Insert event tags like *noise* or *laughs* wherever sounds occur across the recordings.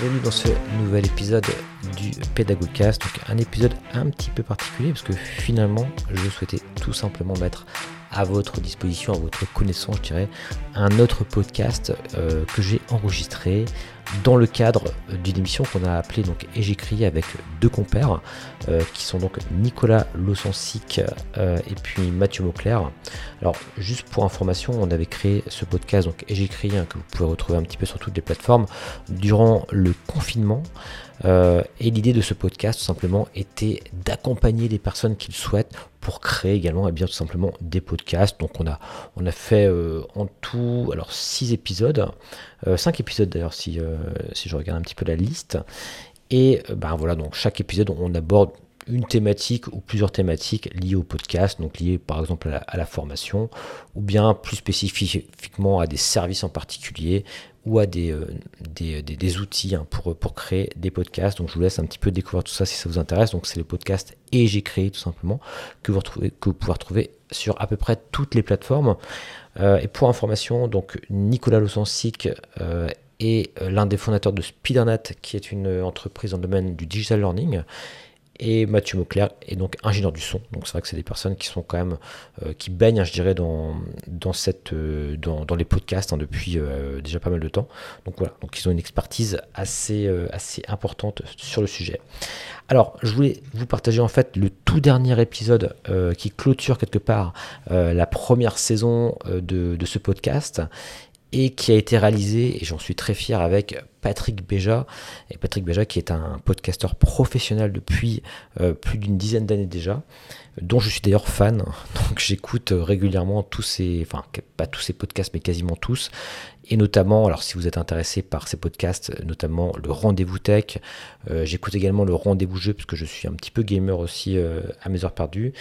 bienvenue dans ce nouvel épisode du Pédagogcast. Donc un épisode un petit peu particulier parce que finalement je souhaitais tout simplement mettre à votre disposition, à votre connaissance, je dirais, un autre podcast euh, que j'ai enregistré dans le cadre d'une émission qu'on a appelée donc Et j'écris avec deux compères euh, qui sont donc Nicolas Losensic euh, et puis Mathieu Mauclair. Alors juste pour information, on avait créé ce podcast donc Et j'écris hein, que vous pouvez retrouver un petit peu sur toutes les plateformes durant le confinement. Euh, et l'idée de ce podcast, tout simplement, était d'accompagner les personnes qui le souhaitent pour créer également et eh bien tout simplement des podcasts. Donc on a on a fait euh, en tout alors six épisodes, euh, cinq épisodes d'ailleurs si si je regarde un petit peu la liste. Et ben voilà donc chaque épisode on aborde une thématique ou plusieurs thématiques liées au podcast, donc liées par exemple à la, formation, ou bien plus spécifiquement à des services en particulier, ou à des, euh, outils hein, pour, créer des podcasts. Donc je vous laisse un petit peu découvrir tout ça si ça vous intéresse. Donc c'est le podcast Et j'ai créé tout simplement que vous pouvez retrouver sur à peu près toutes les plateformes. Euh, et pour information, donc Nicolas Losensic euh, est l'un des fondateurs de Spidernet, qui est une entreprise dans le domaine du digital learning et Mathieu Mauclair est donc ingénieur du son. Donc c'est vrai que c'est des personnes qui sont quand même euh, qui baignent, je dirais, dans dans euh, les podcasts hein, depuis euh, déjà pas mal de temps. Donc voilà, donc ils ont une expertise assez assez importante sur le sujet. Alors, je voulais vous partager en fait le tout dernier épisode qui clôture quelque part la première saison de, de ce podcast et qui a été réalisé, et j'en suis très fier, avec Patrick Béja. Et Patrick Béja qui est un podcasteur professionnel depuis euh, plus d'une dizaine d'années déjà, dont je suis d'ailleurs fan. *laughs* Donc j'écoute régulièrement tous ces, enfin pas tous ces podcasts, mais quasiment tous. Et notamment, alors si vous êtes intéressé par ces podcasts, notamment le Rendez-vous Tech, euh, j'écoute également le Rendez-vous Jeu, parce que je suis un petit peu gamer aussi euh, à mes heures perdues.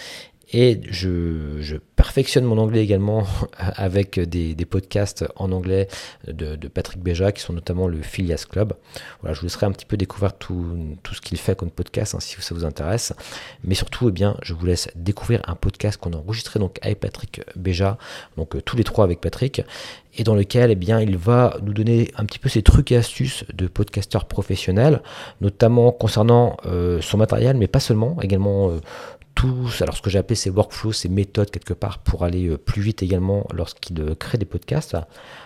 Et je, perfectionne mon anglais également *laughs* avec des, podcasts en anglais de, Patrick Béja, qui sont notamment le Filias Club. Voilà, je vous laisserai un petit peu découvrir tout, ce qu'il fait comme podcast, hein, si ça vous intéresse. Mais surtout, eh bien, je vous laisse découvrir un podcast qu'on a enregistré donc, avec Patrick Béja, donc euh, tous les trois avec Patrick, et dans lequel eh bien, il va nous donner un petit peu ses trucs et astuces de podcasteur professionnel, notamment concernant euh, son matériel, mais pas seulement, également euh, alors ce que j'ai appelé ces workflows, ces méthodes quelque part pour aller euh, plus vite également lorsqu'il euh, crée des podcasts.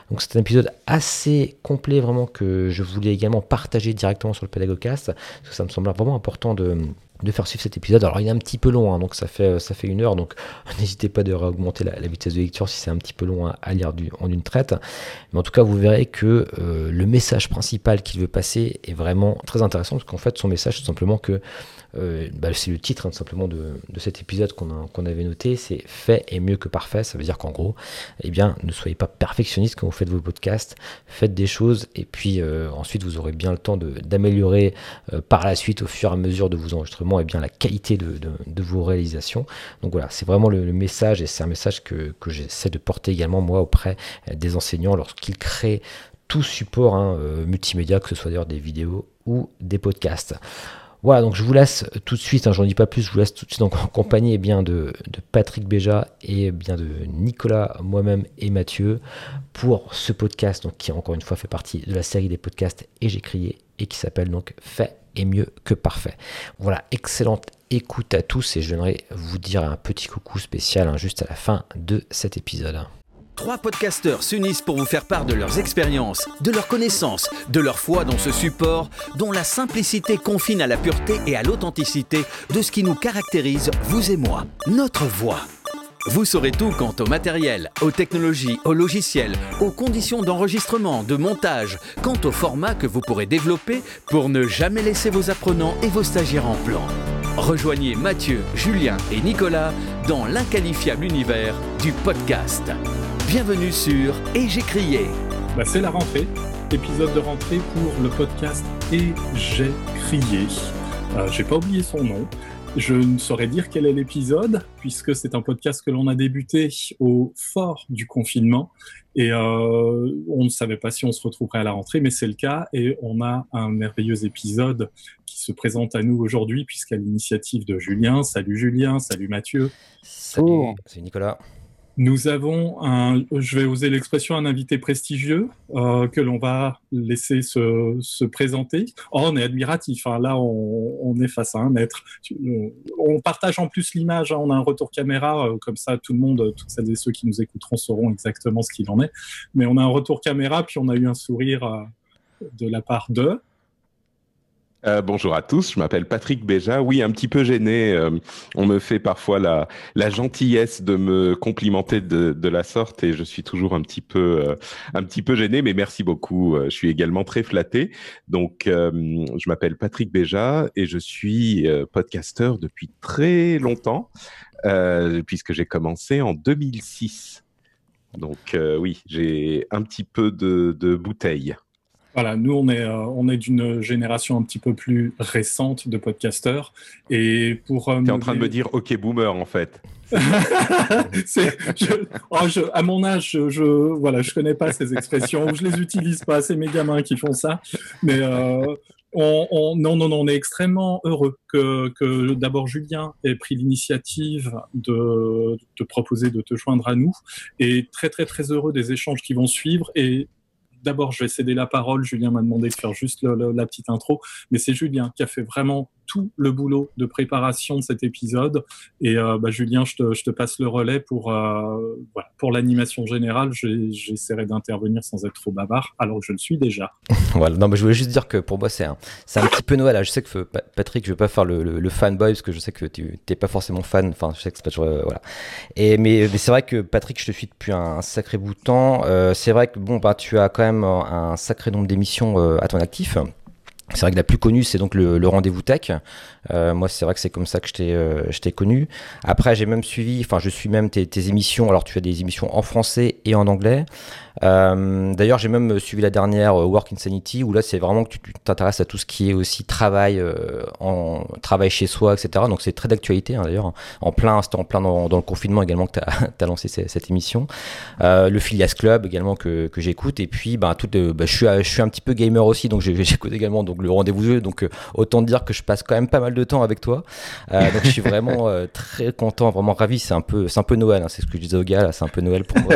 Donc c'est un épisode assez complet vraiment que je voulais également partager directement sur le Pédagogcast, parce que ça me semble vraiment important de, de faire suivre cet épisode. Alors il est un petit peu long, hein, donc ça fait, ça fait une heure, donc *laughs* n'hésitez pas de augmenter la, vitesse de lecture si c'est un petit peu long à, lire en une traite. Mais en tout cas, vous verrez que euh, le message principal qu'il veut passer est vraiment très intéressant, parce qu'en fait son message c'est simplement que euh, bah, c'est le titre hein, simplement de, cet épisode qu'on avait noté, c'est fait est mieux que parfait. Ça veut dire qu'en gros, eh bien, ne soyez pas perfectionniste quand vous faites vos podcasts, faites des choses et puis euh, ensuite vous aurez bien le temps d'améliorer euh, par la suite au fur et à mesure de vos enregistrements et eh bien la qualité de, vos réalisations. Donc voilà, c'est vraiment le, message et c'est un message que, j'essaie de porter également moi auprès des enseignants lorsqu'ils créent tout support hein, multimédia, que ce soit d'ailleurs des vidéos ou des podcasts. Voilà, donc je vous laisse tout de suite, hein, j'en dis pas plus, je vous laisse tout de suite en compagnie eh bien, de, Patrick Béja et bien de Nicolas, moi-même et Mathieu pour ce podcast donc, qui encore une fois fait partie de la série des podcasts et j'ai crié et qui s'appelle donc Fait est mieux que parfait. Voilà, excellente écoute à tous et je viendrai vous dire un petit coucou spécial hein, juste à la fin de cet épisode. Trois podcasteurs s'unissent pour vous faire part de leurs expériences, de leurs connaissances, de leur foi dans ce support dont la simplicité confine à la pureté et à l'authenticité de ce qui nous caractérise, vous et moi, notre voix. Vous saurez tout quant au matériel, aux technologies, aux logiciels, aux conditions d'enregistrement, de montage, quant au format que vous pourrez développer pour ne jamais laisser vos apprenants et vos stagiaires en plan. Rejoignez Mathieu, Julien et Nicolas dans l'inqualifiable univers du podcast. Bienvenue sur Et j'ai crié. Bah, c'est la rentrée, épisode de rentrée pour le podcast Et j'ai crié. Euh, j'ai pas oublié son nom. Je ne saurais dire quel est l'épisode, puisque c'est un podcast que l'on a débuté au fort du confinement. Et euh, on ne savait pas si on se retrouverait à la rentrée, mais c'est le cas. Et on a un merveilleux épisode qui se présente à nous aujourd'hui, puisqu'à l'initiative de Julien. Salut Julien, salut Mathieu. Salut, c'est Nicolas. Nous avons un, je vais oser l'expression, un invité prestigieux euh, que l'on va laisser se, se, présenter. Oh, on est admiratif. Hein. Là, on, est face à un maître. On partage en plus l'image. Hein. On a un retour caméra, euh, comme ça, tout le monde, toutes celles et ceux qui nous écouteront sauront exactement ce qu'il en est. Mais on a un retour caméra, puis on a eu un sourire euh, de la part de. Euh, bonjour à tous, je m'appelle Patrick Béja. Oui, un petit peu gêné. Euh, on me fait parfois la, la gentillesse de me complimenter de, de, la sorte et je suis toujours un petit peu, euh, un petit peu gêné, mais merci beaucoup. je suis également très flatté. Donc, je m'appelle Patrick Béja et je suis podcasteur depuis très longtemps, puisque j'ai commencé en 2006. Donc, oui, j'ai un petit peu de, de bouteille. Voilà, nous, on est, euh, on est d'une génération un petit peu plus récente de podcasteurs. Et pour. Euh, T'es en train de me dire OK boomer, en fait. *laughs* Oh, je, à mon âge, je, je, voilà, je connais pas ces expressions, je les utilise pas. C'est mes gamins qui font ça. Mais euh, on, on, non, non, non, on est extrêmement heureux que, que d'abord Julien ait pris l'initiative de te proposer de te joindre à nous, et très, très, très heureux des échanges qui vont suivre. Et d'abord, je vais céder la parole. Julien m'a demandé de faire juste la petite intro, mais c'est Julien qui a fait vraiment tout le boulot de préparation de cet épisode. Et euh, bah, Julien, je te, passe le relais pour, euh, pour l'animation générale. J'essaierai d'intervenir sans être trop bavard, alors que je le suis déjà. *laughs* voilà, non, mais je voulais juste dire que pour moi, c'est un, un petit peu Noël. Je sais que Patrick, je vais pas faire le, le, fanboy parce que je sais que tu n'es pas forcément fan. Enfin, je sais que c'est pas toujours. Euh, voilà. Et, mais, mais c'est vrai que Patrick, je te suis depuis un, sacré bout de temps. c'est vrai que bon, bah, tu as quand même un sacré nombre d'émissions à ton actif. C'est vrai que la plus connue, c'est donc le, rendez-vous tech. Euh, moi, c'est vrai que c'est comme ça que je t'ai, euh, je t'ai connu. Après, j'ai même suivi, enfin, je suis même tes, émissions. Alors, tu as des émissions en français et en anglais. Euh, d'ailleurs, j'ai même suivi la dernière Work Insanity où là, c'est vraiment que tu t'intéresses à tout ce qui est aussi travail, en travail chez soi, etc. Donc, c'est très d'actualité hein, d'ailleurs. En plein, c'était en plein dans, le confinement également que tu as, *laughs* lancé cette, émission. le Filias Club également que, j'écoute. Et puis, bah, tout, bah, je, suis, je suis un petit peu gamer aussi, donc *laughs* j'écoute également donc, le rendez-vous jeu. Donc, autant dire que je passe quand même pas mal de temps avec toi. donc, je suis *laughs* vraiment très content, vraiment ravi. C'est un peu, c'est un peu Noël. Hein, c'est ce que je disais au gars. C'est un peu Noël pour moi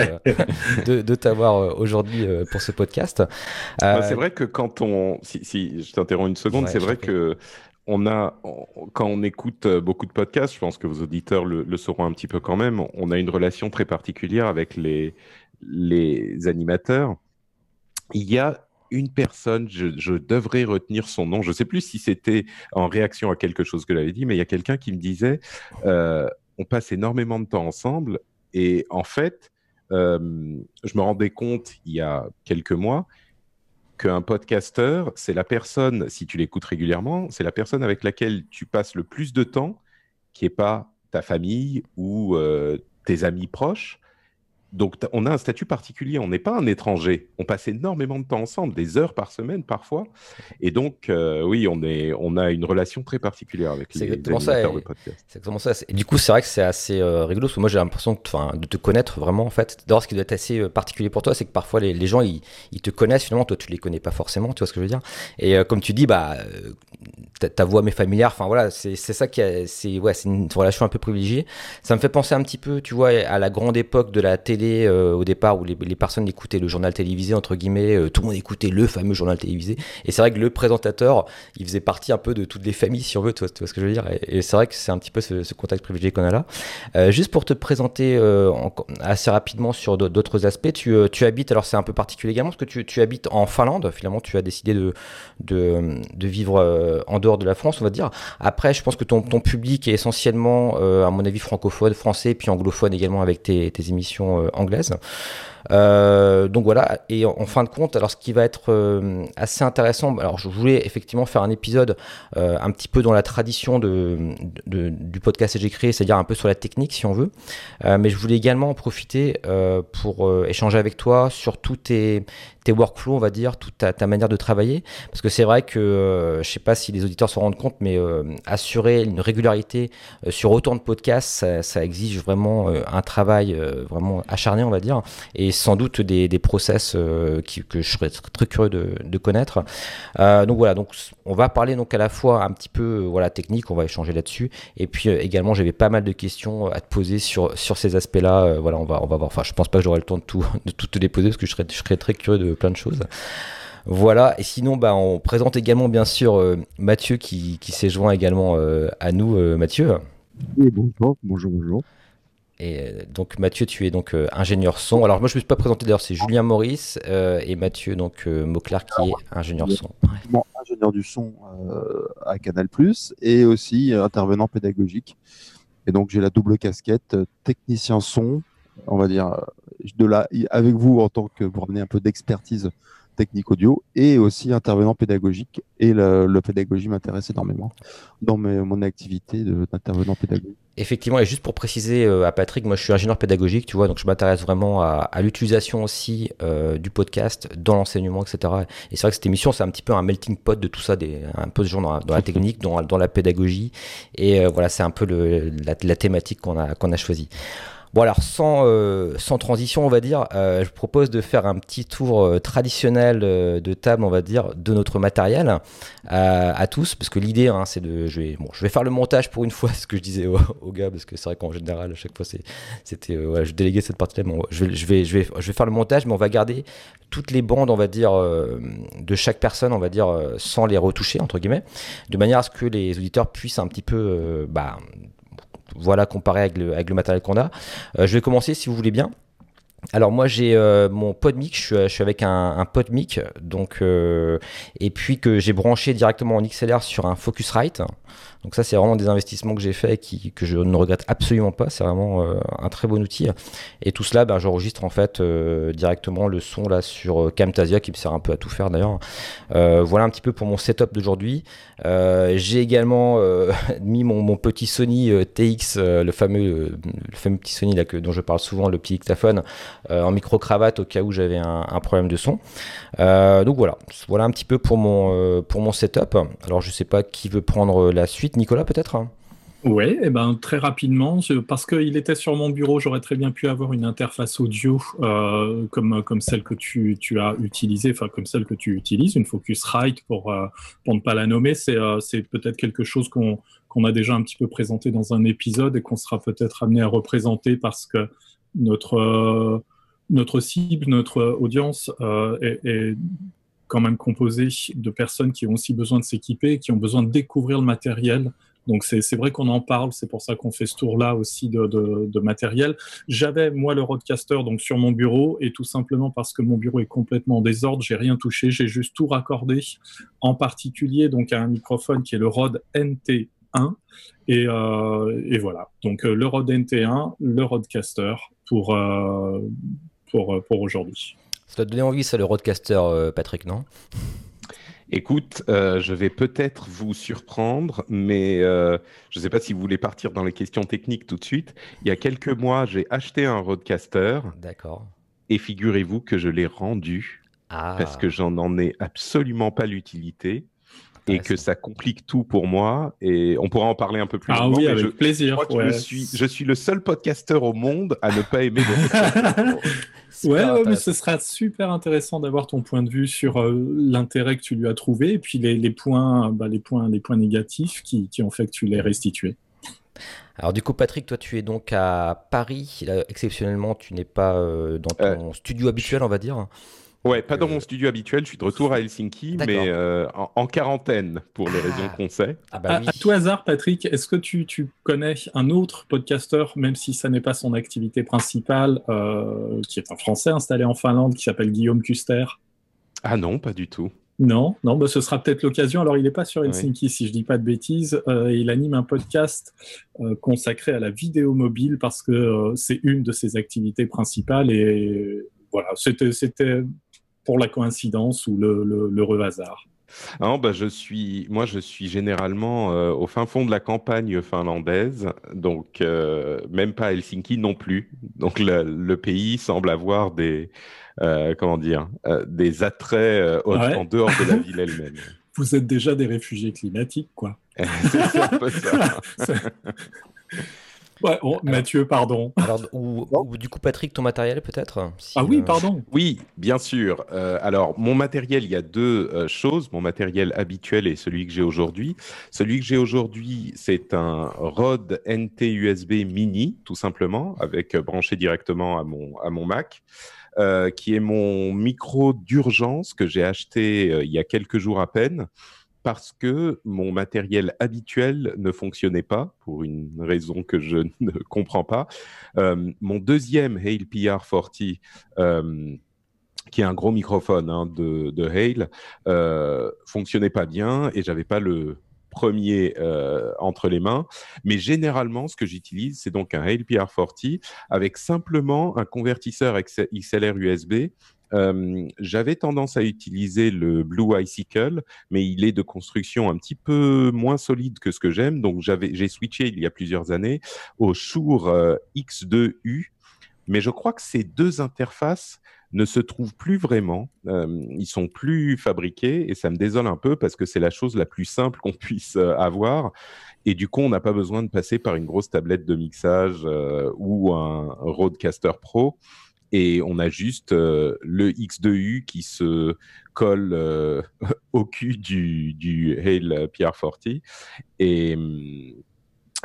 de, de t'avoir euh, aujourd'hui euh, pour ce podcast. Bah, c'est euh, vrai que quand on, si, je t'interromps une seconde, c'est vrai que on a, quand on écoute beaucoup de podcasts, je pense que vos auditeurs le, sauront un petit peu quand même, on a une relation très particulière avec les, les animateurs. Il y a une personne, je, devrais retenir son nom, je ne sais plus si c'était en réaction à quelque chose que j'avais dit, mais il y a quelqu'un qui me disait, on passe énormément de temps ensemble et en fait, euh, je me rendais compte il y a quelques mois qu'un podcasteur, c'est la personne, si tu l'écoutes régulièrement, c'est la personne avec laquelle tu passes le plus de temps, qui n'est pas ta famille ou euh, tes amis proches, donc, on a un statut particulier. On n'est pas un étranger. On passe énormément de temps ensemble, des heures par semaine parfois. Et donc, euh, oui, on, est, on a une relation très particulière avec les, animateurs ça, de podcast. C'est exactement ça. du coup, c'est vrai que c'est assez euh, rigolo. Parce que moi, j'ai l'impression de te connaître vraiment, en fait. D'abord, ce qui doit être assez euh, particulier pour toi, c'est que parfois, les, gens, ils, te connaissent. Finalement, toi, tu les connais pas forcément. Tu vois ce que je veux dire Et comme tu dis, bah, ta, voix m'est familière. Enfin, voilà, c'est ça qui c'est ouais, une relation un peu privilégiée. Ça me fait penser un petit peu, tu vois, à la grande époque de la télé euh, au départ où les, personnes écoutaient le journal télévisé, entre guillemets, euh, tout le monde écoutait le fameux journal télévisé. Et c'est vrai que le présentateur, il faisait partie un peu de toutes les familles, si on veut, tu vois, ce que je veux dire. Et, c'est vrai que c'est un petit peu ce, contact privilégié qu'on a là. Euh, juste pour te présenter assez rapidement sur d'autres aspects, tu, tu, habites, alors c'est un peu particulier également, parce que tu, tu, habites en Finlande, finalement, tu as décidé de, de, vivre en dehors de la France, on va dire. Après, je pense que ton, public est essentiellement, à mon avis, francophone, français, puis anglophone également avec tes, émissions anglaise. Euh, donc voilà, et en, fin de compte, alors ce qui va être euh, assez intéressant, alors je voulais effectivement faire un épisode un petit peu dans la tradition de, du podcast que j'ai créé, c'est-à-dire un peu sur la technique si on veut, mais je voulais également en profiter pour échanger avec toi sur tous tes, tes workflows, on va dire, toute ta, manière de travailler, parce que c'est vrai que je sais pas si les auditeurs se rendent compte, mais assurer une régularité sur autant de podcasts, ça, ça exige vraiment un travail vraiment acharné, on va dire, et sans doute des, des process que je serais très, curieux de, de connaître. donc voilà, donc on va parler donc à la fois un petit peu voilà technique, on va échanger là-dessus, et puis également j'avais pas mal de questions à te poser sur sur ces aspects-là. voilà, on va on va voir. Enfin, je pense pas que j'aurai le temps de tout *laughs* de tout te déposer parce que je serais je serais très curieux de plein de choses. Voilà, et sinon, bah, on présente également bien sûr euh, Mathieu qui, s'est joint également euh, à nous, euh, Mathieu. Oui, bonjour, bonjour, bonjour. Et donc Mathieu, tu es donc ingénieur son. Alors moi je ne me suis pas présenté d'ailleurs, c'est Julien Maurice et Mathieu donc Mauclair qui est ingénieur son. Ingénieur du son à Canal+ et aussi intervenant pédagogique. Et donc j'ai la double casquette technicien son, on va dire de là avec vous en tant que pour amener un peu d'expertise technique audio et aussi intervenant pédagogique. Et la, pédagogie m'intéresse énormément dans mon activité d'intervenant pédagogique. Effectivement, et juste pour préciser euh, à Patrick, moi je suis ingénieur pédagogique, tu vois, donc je m'intéresse vraiment à, l'utilisation aussi euh, du podcast dans l'enseignement, etc. Et c'est vrai que cette émission, c'est un petit peu un melting pot de tout ça, des, un peu de genre dans, la, technique, dans, dans, la pédagogie. Et euh, voilà, c'est un peu le, la, la, thématique qu'on a, qu'on a choisie. Bon alors sans, euh, sans transition on va dire, euh, je propose de faire un petit tour euh, traditionnel de table on va dire de notre matériel à tous parce que l'idée hein, c'est de je vais bon je vais faire le montage pour une fois *laughs* ce que je disais aux, gars parce que c'est vrai qu'en général à chaque fois c'était je déléguais cette partie là mais je vais je vais je vais je vais faire le montage mais on va garder toutes les bandes on va dire de chaque personne on va dire sans les retoucher entre guillemets de manière à ce que les auditeurs puissent un petit peu bah, voilà, comparé avec le, matériel qu'on a. Euh, je vais commencer si vous voulez bien. Alors moi j'ai euh, mon PodMic, je suis, je suis avec un, un PodMic, donc euh, et puis que j'ai branché directement en XLR sur un Focusrite. Donc ça, c'est vraiment des investissements que j'ai fait qui, que je ne regrette absolument pas. C'est vraiment euh, un très bon outil. Et tout cela, ben, j'enregistre en fait directement le son là sur Camtasia qui me sert un peu à tout faire d'ailleurs. voilà un petit peu pour mon setup d'aujourd'hui. j'ai également *laughs* mis mon, petit Sony TX, le fameux, le fameux petit Sony là que, dont je parle souvent, le petit dictaphone, en micro cravate au cas où j'avais un, problème de son. donc voilà, voilà un petit peu pour mon pour mon setup. Alors je sais pas qui veut prendre la suite. Nicolas, peut-être? Oui, eh ben, très rapidement, parce qu'il était sur mon bureau, j'aurais très bien pu avoir une interface audio euh, comme, comme celle que tu, tu, as utilisée, enfin comme celle que tu utilises, une Focusrite pour, euh, pour ne pas la nommer. C'est euh, peut-être quelque chose qu'on qu'on a déjà un petit peu présenté dans un épisode et qu'on sera peut-être amené à représenter parce que notre, notre cible, notre audience est, est quand même composé de personnes qui ont aussi besoin de s'équiper, qui ont besoin de découvrir le matériel. Donc c'est vrai qu'on en parle, c'est pour ça qu'on fait ce tour-là aussi de, de, matériel. J'avais moi le Roadcaster donc sur mon bureau et tout simplement parce que mon bureau est complètement en désordre, j'ai rien touché, j'ai juste tout raccordé, en particulier donc à un microphone qui est le Rode NT1 et, euh, et voilà. Donc euh, le Rode NT1, le Roadcaster pour euh, pour pour aujourd'hui. Ça te donner envie, ça, le roadcaster, euh, Patrick, non? Écoute, euh, je vais peut-être vous surprendre, mais euh, je ne sais pas si vous voulez partir dans les questions techniques tout de suite. Il y a quelques mois, j'ai acheté un roadcaster. D'accord. Et figurez-vous que je l'ai rendu ah. parce que j'en en ai absolument pas l'utilité et que ça complique tout pour moi. Et on pourra en parler un peu plus. Ah oui, avec plaisir. Je, suis, je suis le seul podcasteur au monde à ne pas aimer *laughs* Ouais, mais ce sera super intéressant d'avoir ton point de vue sur euh, l'intérêt que tu lui as trouvé et puis les, points, bah, les points, les points négatifs qui, qui ont fait que tu l'aies restitué. Alors du coup, Patrick, toi, tu es donc à Paris. exceptionnellement, tu n'es pas euh, dans ton euh, studio habituel, on va dire. Ouais, pas dans mon studio habituel, je suis de retour à Helsinki, mais euh, en, quarantaine pour les raisons ah. qu'on sait. Ah bah à, tout hasard, Patrick, est-ce que tu, tu, connais un autre podcasteur, même si ça n'est pas son activité principale, euh, qui est un Français installé en Finlande, qui s'appelle Guillaume Custer? Ah non, pas du tout. Non, non, bah ce sera peut-être l'occasion. Alors, il n'est pas sur Helsinki, si je dis pas de bêtises. Euh, il anime un podcast consacré à la vidéo mobile parce que c'est une de ses activités principales et voilà, c'était pour la coïncidence ou le, le, hasard non, bah je suis, moi, je suis généralement euh, au fin fond de la campagne finlandaise, donc euh, même pas à Helsinki non plus. Donc le, pays semble avoir des, euh, comment dire, des attraits en dehors de la *laughs* ville elle-même. Vous êtes déjà des réfugiés climatiques, quoi. *laughs* C'est un peu ça. *laughs* Ouais, Mathieu, pardon. Alors, ou, du coup, Patrick, ton matériel peut-être Ah oui, pardon. Oui, bien sûr. alors, mon matériel, il y a deux choses. Mon matériel habituel et celui que j'ai aujourd'hui. Celui que j'ai aujourd'hui, c'est un Rode NT USB Mini, tout simplement, avec branché directement à mon, à mon Mac. Euh, qui est mon micro d'urgence que j'ai acheté euh, il y a quelques jours à peine parce que mon matériel habituel ne fonctionnait pas pour une raison que je *laughs* ne comprends pas. Euh, mon deuxième Hale PR40 qui est un gros microphone hein, de, de Hale, euh, fonctionnait pas bien et j'avais pas le premier euh, entre les mains. Mais généralement, ce que j'utilise, c'est donc un Hale PR40 avec simplement un convertisseur XLR USB. J'avais tendance à utiliser le Blue Icicle, mais il est de construction un petit peu moins solide que ce que j'aime. Donc j'ai switché il y a plusieurs années au Shure euh, X2U. Mais je crois que ces deux interfaces ne se trouvent plus vraiment. Euh, ils sont plus fabriqués et ça me désole un peu parce que c'est la chose la plus simple qu'on *laughs* puisse euh, avoir. Et du coup, on n'a pas besoin de passer par une grosse tablette de mixage euh, ou un Rodecaster Pro. Et on a juste le X2U qui se colle *laughs* au cul du, du Hale PR40 et,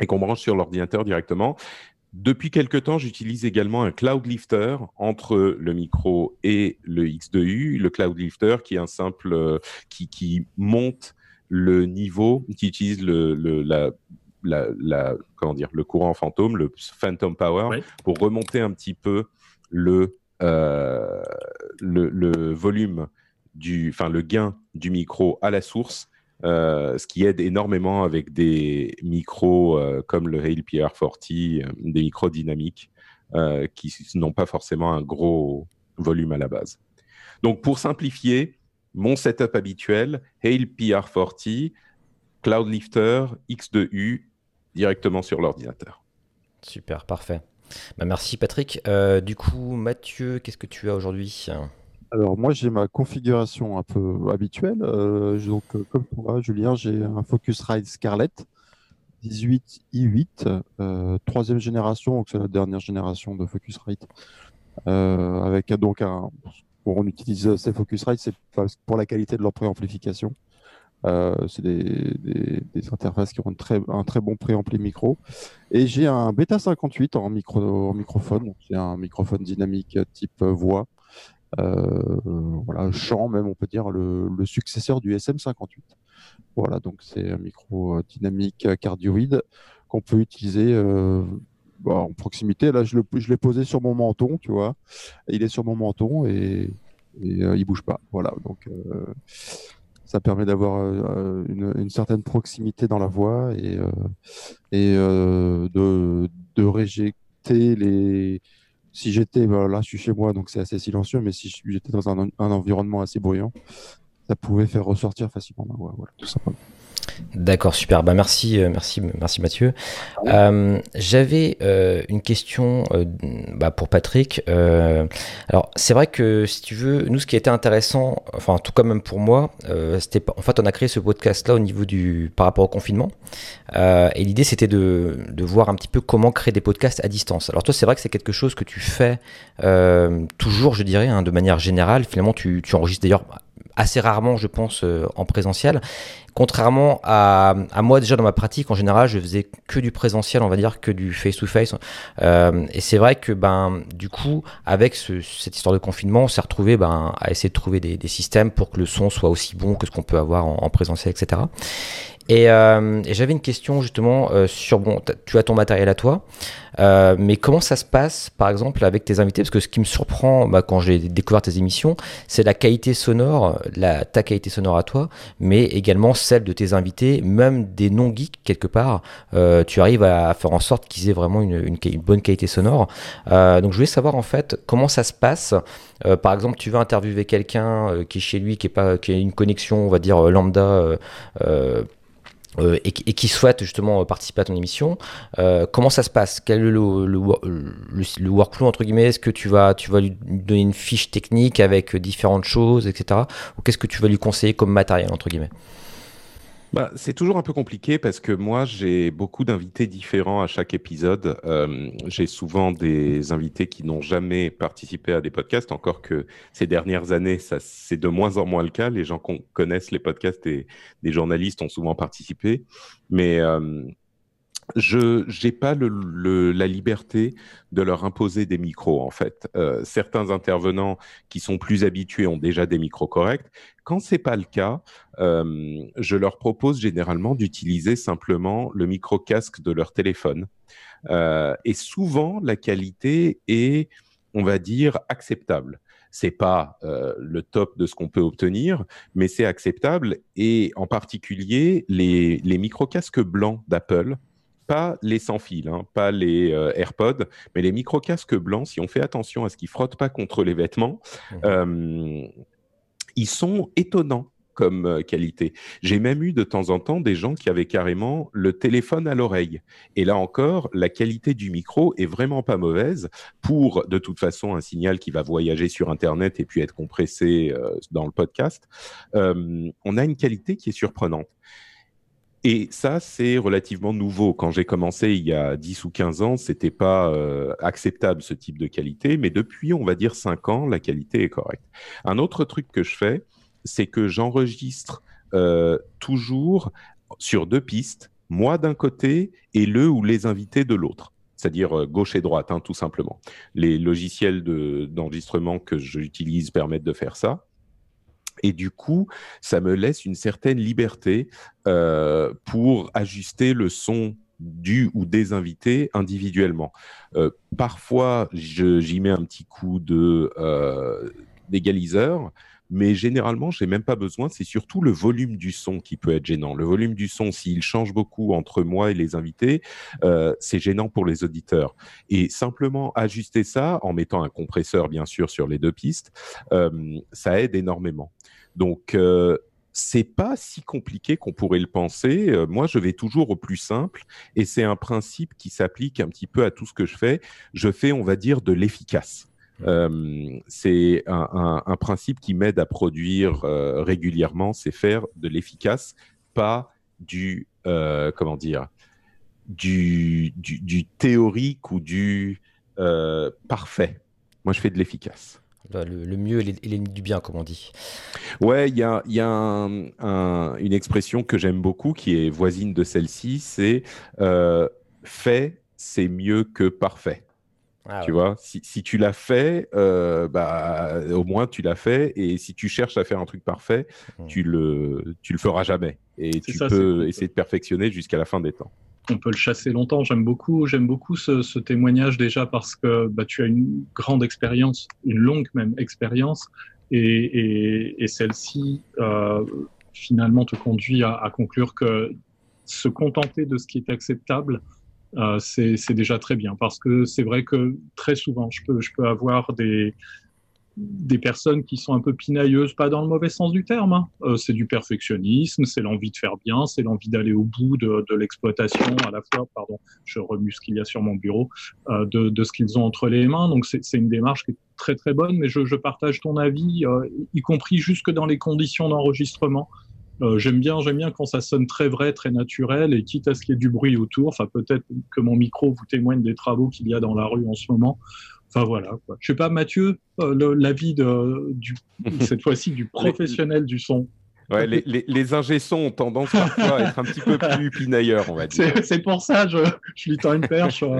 et qu'on branche sur l'ordinateur directement. Depuis quelque temps, j'utilise également un Cloud Lifter entre le micro et le X2U. Le Cloud Lifter qui est un simple, euh, qui, qui monte le niveau, qui utilise le, le la, la, la, comment dire, le courant fantôme, le Phantom Power, pour remonter un petit peu le, euh, le, le, volume du, enfin le gain du micro à la source euh, ce qui aide énormément avec des micros euh, comme le Hale PR40, euh, des micros dynamiques qui n'ont pas forcément un gros volume à la base. Donc pour simplifier, mon setup habituel, Hale PR40, Cloud Lifter, X2U, directement sur l'ordinateur. Super, parfait. Bah, merci Patrick. du coup, Mathieu, qu'est-ce que tu as aujourd'hui? Alors moi j'ai ma configuration un peu habituelle. Euh, donc euh, comme toi Julien, j'ai un Focusrite Scarlett 18i8, euh, troisième génération, donc c'est la dernière génération de Focusrite. avec donc un, on utilise ces Focusrite, c'est pour la qualité de leur préamplification. C'est des, interfaces qui ont très, un très bon préampli micro. Et j'ai un Beta 58 en, micro, en microphone. C'est un microphone dynamique type voix euh, voilà, chant même, on peut dire, le, successeur du SM58. Voilà, donc c'est un micro euh, dynamique cardioïde qu'on peut utiliser euh, bah, en proximité. Là, je, l'ai posé sur mon menton, tu vois. Il est sur mon menton et, et il bouge pas. Voilà, donc ça permet d'avoir une, certaine proximité dans la voix et, et de, réjecter les, si j'étais, bah, là je suis chez moi, donc c'est assez silencieux, mais si j'étais dans un, environnement assez bruyant, ça pouvait faire ressortir facilement ma voix, voilà, tout simplement. D'accord, super. Bah merci, euh, merci, merci Mathieu. Euh, j'avais euh, une question bah, pour Patrick. alors c'est vrai que si tu veux, nous ce qui était intéressant, enfin tout cas même pour moi, c'était en fait on a créé ce podcast là au niveau du par rapport au confinement. et l'idée c'était de, voir un petit peu comment créer des podcasts à distance. Alors toi c'est vrai que c'est quelque chose que tu fais toujours, je dirais, hein, de manière générale. Finalement tu enregistres d'ailleurs assez rarement, je pense, en présentiel. Contrairement à, moi déjà dans ma pratique, en général, je faisais que du présentiel, on va dire, que du face-to-face. Euh, et c'est vrai que ben du coup, avec cette histoire de confinement, on s'est retrouvé ben, à essayer de trouver des, systèmes pour que le son soit aussi bon que ce qu'on peut avoir en, en présentiel, etc. Euh, et, j'avais une question justement euh, sur, bon, tu as ton matériel à toi, euh, mais comment ça se passe par exemple avec tes invités? Parce que ce qui me surprend bah, quand j'ai découvert tes émissions, c'est la qualité sonore, ta qualité sonore à toi, mais également celle de tes invités, même des non-geeks quelque part. tu arrives à, faire en sorte qu'ils aient vraiment une, bonne qualité sonore. donc je voulais savoir en fait comment ça se passe. par exemple, tu veux interviewer quelqu'un qui est chez lui, qui, est pas, qui a une connexion, on va dire, lambda euh, et, qui souhaite justement participer à ton émission, euh, comment ça se passe? Quel est le, le, workflow entre guillemets? Est-ce que tu vas, tu vas lui donner une fiche technique avec différentes choses, etc. Ou qu'est-ce que tu vas lui conseiller comme matériel entre guillemets? Bah, c'est toujours un peu compliqué parce que moi, j'ai beaucoup d'invités différents à chaque épisode. Euh, j'ai souvent des invités qui n'ont jamais participé à des podcasts, encore que ces dernières années, ça, c'est de moins en moins le cas. Les gens qui connaissent les podcasts et des journalistes ont souvent participé. Mais euh, je n'ai pas la liberté de leur imposer des micros en fait. Euh, certains intervenants qui sont plus habitués ont déjà des micros corrects. Quand c'est pas le cas, euh, je leur propose généralement d'utiliser simplement le micro casque de leur téléphone. Euh, et souvent la qualité est, on va dire, acceptable c'est pas le top de ce qu'on peut obtenir, mais c'est acceptable. Et en particulier, les, les micro-casques blancs d'Apple pas les sans fil, hein, pas les euh, AirPods, mais les micro-casques blancs, si on fait attention à ce qu'ils frottent pas contre les vêtements, mmh. euh, ils sont étonnants comme euh, qualité. J'ai même eu de temps en temps des gens qui avaient carrément le téléphone à l'oreille. Et là encore, la qualité du micro est vraiment pas mauvaise pour, de toute façon, un signal qui va voyager sur Internet et puis être compressé dans le podcast. on a une qualité qui est surprenante. Et ça, c'est relativement nouveau. Quand j'ai commencé il y a 10 ou 15 ans, c'était pas euh, acceptable ce type de qualité, mais depuis, on va dire 5 ans, la qualité est correcte. Un autre truc que je fais, c'est que j'enregistre euh, toujours sur deux pistes, moi d'un côté et le ou les invités de l'autre c'est-à-dire euh, gauche et droite, hein, tout simplement. Les logiciels d'enregistrement que j'utilise permettent de faire ça. Et du coup, ça me laisse une certaine liberté euh, pour ajuster le son du ou des invités individuellement. Euh, parfois, j'y mets un petit coup de euh, d'égaliseur, mais généralement, j'ai même pas besoin. C'est surtout le volume du son qui peut être gênant. Le volume du son, s'il change beaucoup entre moi et les invités, c'est gênant pour les auditeurs. Et simplement ajuster ça en mettant un compresseur, bien sûr, sur les deux pistes, ça aide énormément. Donc, euh, c'est pas si compliqué qu'on pourrait le penser. Euh, moi, je vais toujours au plus simple et c'est un principe qui s'applique un petit peu à tout ce que je fais. Je fais, on va dire, de l'efficace. Mmh. Euh, c'est un, un, principe qui m'aide à produire euh, régulièrement, c'est faire de l'efficace, pas du comment dire, du, du, du, théorique ou du parfait. Moi, je fais de l'efficace. Le, mieux est l'ennemi du bien, comme on dit. Ouais, il y a, y a une expression que j'aime beaucoup qui est voisine de celle-ci, c'est euh, fait, c'est mieux que parfait. Ah tu vois, si, si tu l'as fait, euh, bah, au moins tu l'as fait. Et si tu cherches à faire un truc parfait, mmh. tu le, tu le feras jamais. Et tu peux essayer de perfectionner jusqu'à la fin des temps on peut le chasser longtemps. J'aime beaucoup, j'aime beaucoup ce, témoignage déjà parce que bah, tu as une grande expérience, une longue même expérience, et, celle-ci euh, finalement te conduit à, conclure que se contenter de ce qui est acceptable, euh, c'est déjà très bien parce que c'est vrai que très souvent je peux, je peux avoir des des personnes qui sont un peu pinailleuses, pas dans le mauvais sens du terme. Hein. Euh, c'est du perfectionnisme, c'est l'envie de faire bien, c'est l'envie d'aller au bout de, l'exploitation à la fois, pardon, je remue ce qu'il y a sur mon bureau, euh, de, ce qu'ils ont entre les mains. Donc c'est une démarche qui est très très bonne, mais je, partage ton avis, euh, y compris jusque dans les conditions d'enregistrement. J'aime bien, j'aime bien quand ça sonne très vrai, très naturel, et quitte à ce qu'il y ait du bruit autour. Enfin, peut-être que mon micro vous témoigne des travaux qu'il y a dans la rue en ce moment. Enfin voilà. Quoi. Je sais pas, Mathieu, euh, l'avis de du *laughs* cette fois-ci du professionnel du son. Ouais, les, les, les ingé ont tendance parfois à être un petit peu *laughs* plus pinailleurs, on va dire. C'est pour ça, je, je lui tends une perche. Euh.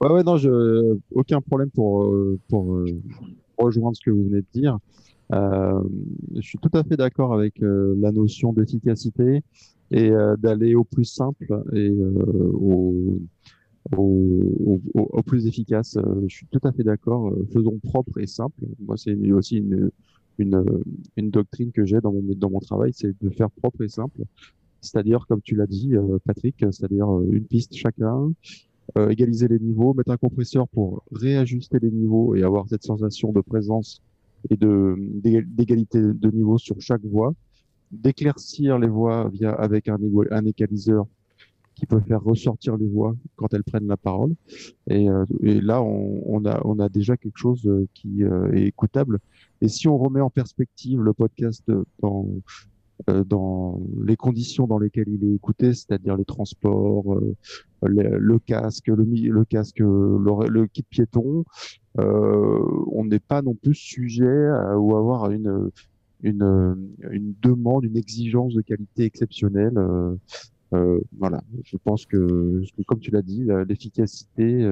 Ouais, ouais, non, je, aucun problème pour, euh, pour rejoindre ce que vous venez de dire. Euh, je suis tout à fait d'accord avec la notion d'efficacité et d'aller au plus simple et au, au, au, au, plus efficace. Euh, je suis tout à fait d'accord. Euh, faisons propre et simple. Moi, c'est aussi une, une, une doctrine que j'ai dans mon, dans mon travail, c'est de faire propre et simple. C'est-à-dire, comme tu l'as dit, euh, Patrick, c'est-à-dire une piste chacun, euh, égaliser les niveaux, mettre un compresseur pour réajuster les niveaux et avoir cette sensation de présence et de d'égalité de niveau sur chaque voix, d'éclaircir les voix via avec un, un égaliseur qui peut faire ressortir les voix quand elles prennent la parole. Et, euh, et là, on, on, a, on a déjà quelque chose euh, qui euh, est écoutable. Et si on remet en perspective le podcast dans, dans les conditions dans lesquelles il est écouté, c'est-à-dire les transports, le, casque, le, le casque, le, kit piéton, on n'est pas non plus sujet à, ou avoir une une, une demande, une exigence de qualité exceptionnelle. Euh, voilà, je pense que, comme tu l'as dit, l'efficacité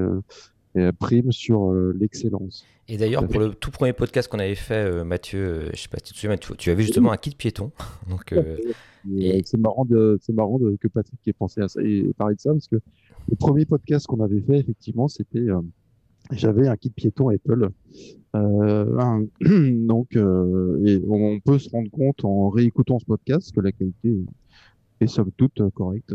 euh, prime sur euh, l'excellence. Et d'ailleurs, pour le tout premier podcast qu'on avait fait, Mathieu, je sais pas si tu te souviens, tu, avais justement un kit piéton. *laughs* Donc, c'est marrant, de, marrant de, que Patrick ait pensé à ça et parlé de ça parce que le premier podcast qu'on avait fait, effectivement, c'était j'avais un kit piéton Apple. Euh, *clears throat* donc, et on peut se rendre compte en réécoutant ce podcast que la qualité somme toute euh, correcte.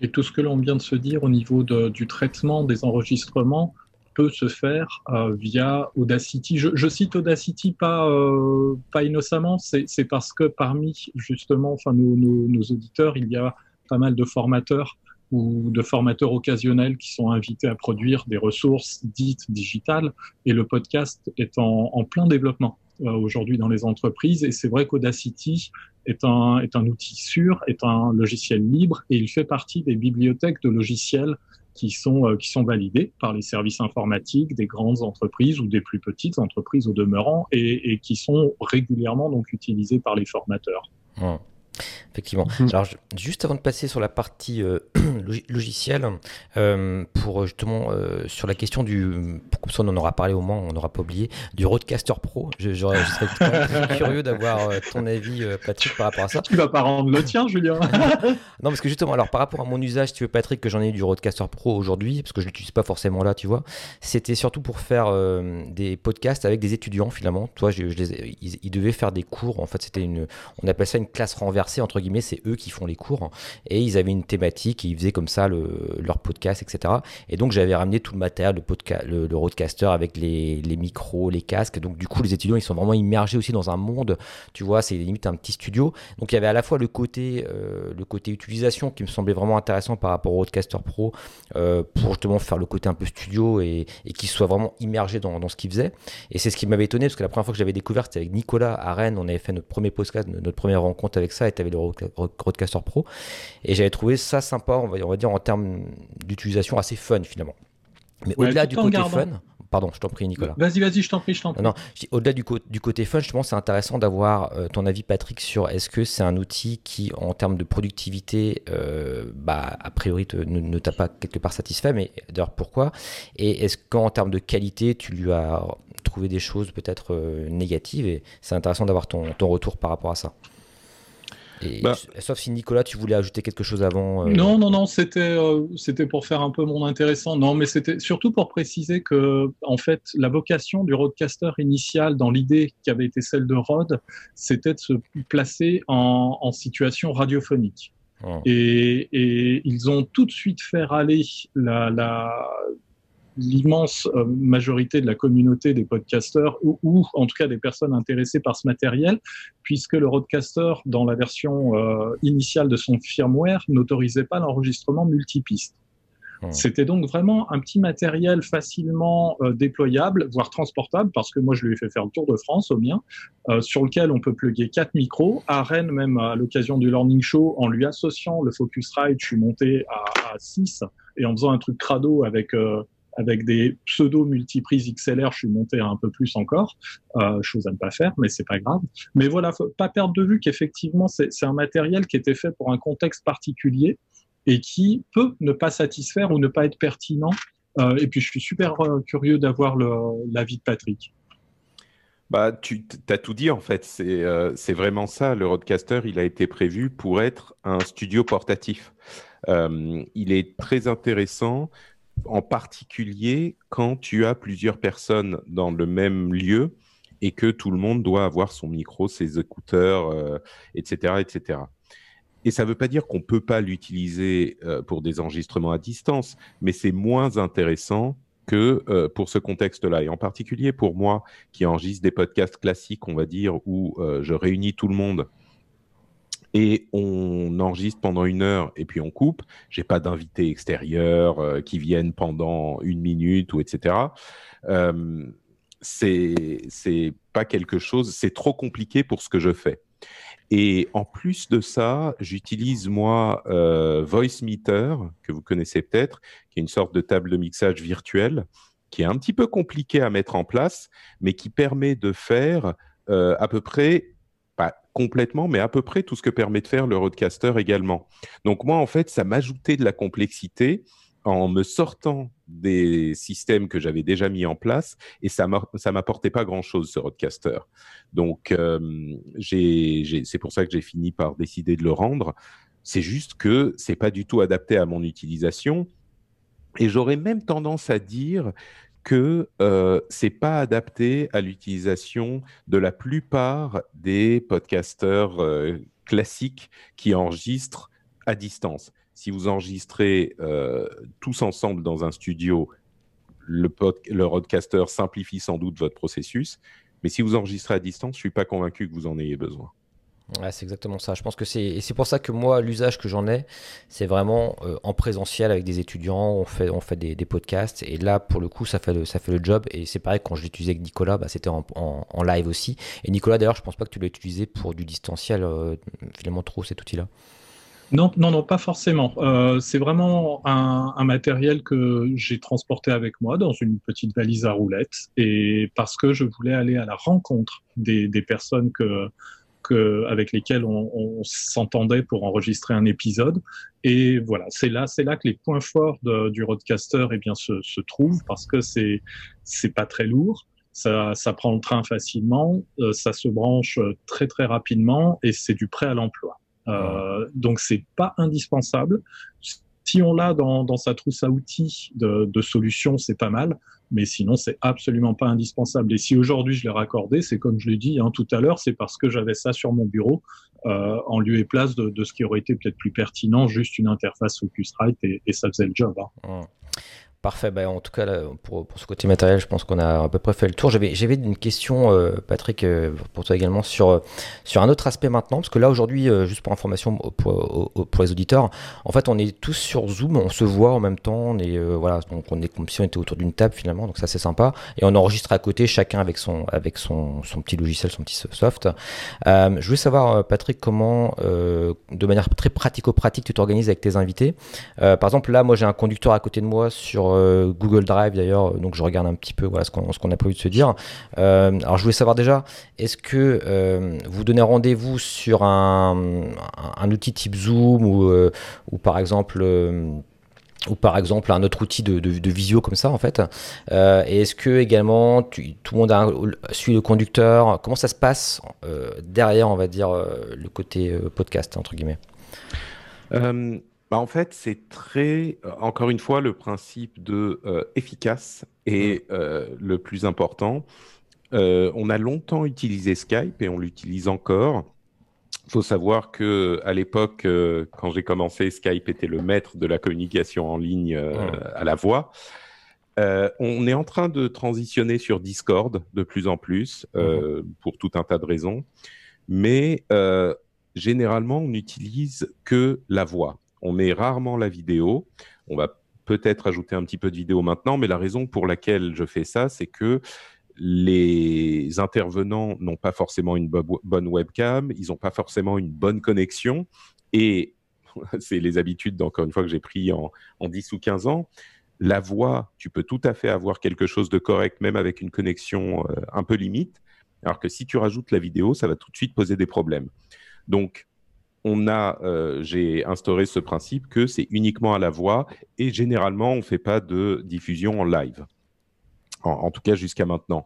Et tout ce que l'on vient de se dire au niveau du traitement des enregistrements peut se faire euh, via Audacity. Je, cite Audacity pas, euh, pas innocemment, c'est parce que parmi justement enfin, nos, auditeurs, il y a pas mal de formateurs ou de formateurs occasionnels qui sont invités à produire des ressources dites digitales et le podcast est en plein développement aujourd'hui dans les entreprises et c'est vrai qu'Audacity est un, est un outil sûr, est un logiciel libre et il fait partie des bibliothèques de logiciels qui sont, euh, qui sont validés par les services informatiques des grandes entreprises ou des plus petites entreprises au demeurant et, et qui sont régulièrement donc utilisés par les formateurs. Effectivement. Mhm. Alors, juste avant de passer sur la partie euh, *clears throat* logicielle, euh, pour justement euh, sur la question du, comme ça on en aura parlé au moins, on n'aura pas oublié, du Roadcaster Pro. Je, je, serais *laughs* curieux d'avoir ton avis, Patrick, par rapport à ça. Tu vas pas rendre le tien, Julien. *laughs* non, parce que justement, alors par rapport à mon usage, tu veux, Patrick, que j'en ai eu du Roadcaster Pro aujourd'hui, parce que je l'utilise pas forcément là, tu vois, c'était surtout pour faire des podcasts avec des étudiants finalement. Toi, je, les, ils, ils, devaient faire des cours. En fait, c'était une, on appelle ça une classe renversée entre guillemets, c'est eux qui font les cours. Et ils avaient une thématique, ils faisaient comme ça leur podcast, etc. Et donc j'avais ramené tout le matériel, le, podcast, le, roadcaster avec les, micros, les casques. Donc du coup, les étudiants, ils sont vraiment immergés aussi dans un monde, tu vois, c'est limite un petit studio. Donc il y avait à la fois le côté, euh, le côté utilisation qui me semblait vraiment intéressant par rapport au Roadcaster Pro euh, pour justement faire le côté un peu studio et, et qu'ils soient vraiment immergés dans, ce qu'ils faisaient. Et c'est ce qui m'avait étonné parce que la première fois que j'avais découvert, c'était avec Nicolas à Rennes. On avait fait notre premier podcast, notre première rencontre avec ça et tu avais le Roadcaster Pro. Et j'avais trouvé ça sympa, on va, on va dire, en termes d'utilisation assez fun finalement. Mais au-delà du côté fun, pardon, je t'en prie, Nicolas. Vas-y, vas-y, je t'en prie, je t'en prie. Non, au-delà du, du, côté fun, je pense c'est intéressant d'avoir euh, ton avis, Patrick, sur est-ce que c'est un outil qui, en termes de productivité, euh, bah, a priori, ne, t'a pas quelque part satisfait, mais d'ailleurs, pourquoi? Et est-ce qu'en termes de qualité, tu lui as trouvé des choses peut-être euh, négatives? Et c'est intéressant d'avoir ton, ton retour par rapport à ça. Bah. Sauf si Nicolas, tu voulais ajouter quelque chose avant. Euh, non, non, non, c'était euh, c'était pour faire un peu mon intéressant. Non, mais c'était surtout pour préciser que, en fait, la vocation du roadcaster initial, dans l'idée qui avait été celle de Rod, c'était de se placer en, en situation radiophonique. Oh. Et, et, ils ont tout de suite fait aller la, la, l'immense euh, majorité de la communauté des podcasteurs ou, ou, en tout cas des personnes intéressées par ce matériel, puisque le roadcaster, dans la version euh, initiale de son firmware, n'autorisait pas l'enregistrement multipiste. Hmm. C'était donc vraiment un petit matériel facilement euh, déployable, voire transportable, parce que moi je lui ai fait faire le tour de France au mien, sur lequel on peut plugger quatre micros. À Rennes, même à l'occasion du Learning Show, en lui associant le Focusrite, je suis monté à, à 6 et en faisant un truc crado avec avec des pseudo multiprises XLR, je suis monté un peu plus encore, euh, chose à ne pas faire, mais c'est pas grave. Mais voilà, faut pas perdre de vue qu'effectivement c'est un matériel qui était fait pour un contexte particulier et qui peut ne pas satisfaire ou ne pas être pertinent. Euh, et puis je suis super euh, curieux d'avoir l'avis de Patrick. Bah, tu as tout dit en fait. C'est vraiment ça. Le Roadcaster, il a été prévu pour être un studio portatif. Il est très intéressant en particulier quand tu as plusieurs personnes dans le même lieu et que tout le monde doit avoir son micro, ses écouteurs, etc., euh, etc. Et ça ne veut pas dire qu'on ne peut pas l'utiliser euh, pour des enregistrements à distance, mais c'est moins intéressant que euh, pour ce contexte-là. Et en particulier pour moi, qui enregistre des podcasts classiques, on va dire, où je réunis tout le monde et on enregistre pendant une heure et puis on coupe. J'ai pas d'invités extérieurs euh, qui viennent pendant une minute ou etc. Euh, c'est pas quelque chose, c'est trop compliqué pour ce que je fais. Et en plus de ça, j'utilise moi euh, VoiceMeter, que vous connaissez peut-être, qui est une sorte de table de mixage virtuelle, qui est un petit peu compliqué à mettre en place, mais qui permet de faire à peu près, complètement, mais à peu près tout ce que permet de faire le roadcaster également. Donc moi, en fait, ça m'ajoutait de la complexité en me sortant des systèmes que j'avais déjà mis en place et ça ça m'apportait pas grand chose ce roadcaster. Donc euh, c'est pour ça que j'ai fini par décider de le rendre. C'est juste que c'est pas du tout adapté à mon utilisation et j'aurais même tendance à dire que euh, c'est pas adapté à l'utilisation de la plupart des podcasteurs euh, classiques qui enregistrent à distance si vous enregistrez euh, tous ensemble dans un studio, le, le simplifie sans doute votre processus. Mais si vous enregistrez à distance, je suis pas convaincu que vous en ayez besoin. C'est exactement ça. Je pense que c'est et c'est pour ça que moi l'usage que j'en ai, c'est vraiment euh, en présentiel avec des étudiants. On fait on fait des, podcasts et là pour le coup ça fait le ça fait le job et c'est pareil quand je l'utilisais avec Nicolas, bah, c'était en, live aussi. Et Nicolas d'ailleurs je pense pas que tu l'as utilisé pour du distanciel euh, finalement trop cet outil-là. Non, non, non, pas forcément. Euh, c'est vraiment un, matériel que j'ai transporté avec moi dans une petite valise à roulettes et parce que je voulais aller à la rencontre des, personnes que, que, avec lesquelles on, s'entendait pour enregistrer un épisode. Et voilà, c'est là, c'est là que les points forts du roadcaster eh bien, se, se trouvent parce que c'est, c'est pas très lourd. Ça, ça, prend le train facilement, euh, ça se branche très très rapidement et c'est du prêt à l'emploi. Euh, donc c'est pas indispensable. Si on l'a dans, sa trousse à outils de, de solutions, c'est pas mal, mais sinon c'est absolument pas indispensable. Et si aujourd'hui je l'ai raccordé, c'est comme je l'ai dit hein, tout à l'heure, c'est parce que j'avais ça sur mon bureau euh, en lieu et place de, de ce qui aurait été peut-être plus pertinent, juste une interface Focusrite et, et ça faisait le job. Hein. Parfait, bah, en tout cas pour, pour, ce côté matériel, je pense qu'on a à peu près fait le tour. J'avais, une question, euh, Patrick, euh, pour toi également, sur, euh, sur un autre aspect maintenant, parce que là aujourd'hui, juste pour information pour, pour, les auditeurs, en fait on est tous sur Zoom, on se voit en même temps, on est, voilà, donc on est comme si on était autour d'une table finalement, donc ça c'est sympa, et on enregistre à côté chacun avec son, avec son, son petit logiciel, son petit soft. je voulais savoir, Patrick, comment, de manière très pratico-pratique, tu t'organises avec tes invités. par exemple, là, moi j'ai un conducteur à côté de moi sur euh, Google Drive d'ailleurs, donc je regarde un petit peu voilà, ce qu'on a prévu de se dire. Euh, alors je voulais savoir déjà, est-ce que euh, vous donnez rendez-vous sur un, outil type Zoom ou, par exemple par exemple un autre outil de, visio comme ça en fait? et est-ce que également tout le monde suit le conducteur? Comment ça se passe derrière, on va dire, le côté podcast entre guillemets? Bah, en fait, c'est très, euh, encore une fois, le principe de euh, efficace est mmh. euh, le plus important. on a longtemps utilisé Skype et on l'utilise encore. Il faut savoir que à l'époque, quand j'ai commencé, Skype était le maître de la communication en ligne mmh. à la voix. on est en train de transitionner sur Discord de plus en plus mmh. pour tout un tas de raisons, mais généralement, on n'utilise que la voix on met rarement la vidéo. On va peut-être ajouter un petit peu de vidéo maintenant, mais la raison pour laquelle je fais ça, c'est que les intervenants n'ont pas forcément une bonne webcam, ils n'ont pas forcément une bonne connexion, et *laughs* c'est les habitudes, encore une fois, que j'ai pris en, 10 ou 15 ans. La voix, tu peux tout à fait avoir quelque chose de correct, même avec une connexion euh, un peu limite, alors que si tu rajoutes la vidéo, ça va tout de suite poser des problèmes. Donc, on a, euh, j'ai instauré ce principe que c'est uniquement à la voix et généralement on ne fait pas de diffusion en live, en, tout cas jusqu'à maintenant.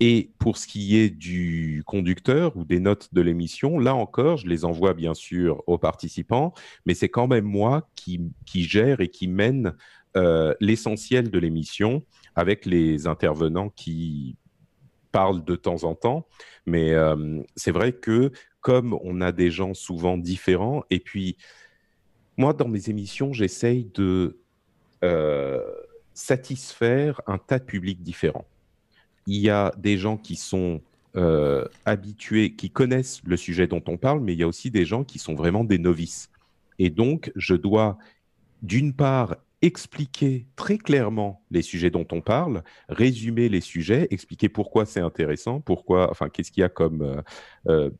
Et pour ce qui est du conducteur ou des notes de l'émission, là encore, je les envoie bien sûr aux participants, mais c'est quand même moi qui, gère et qui mène euh, l'essentiel de l'émission avec les intervenants qui parlent de temps en temps. Mais euh, c'est vrai que comme on a des gens souvent différents, et puis moi, dans mes émissions, j'essaye de euh, satisfaire un tas de publics différents. Il y a des gens qui sont euh, habitués, qui connaissent le sujet dont on parle, mais il y a aussi des gens qui sont vraiment des novices. Et donc, je dois, d'une part, expliquer très clairement les sujets dont on parle, résumer les sujets, expliquer pourquoi c'est intéressant, pourquoi, enfin, qu'est-ce qu'il y a comme euh,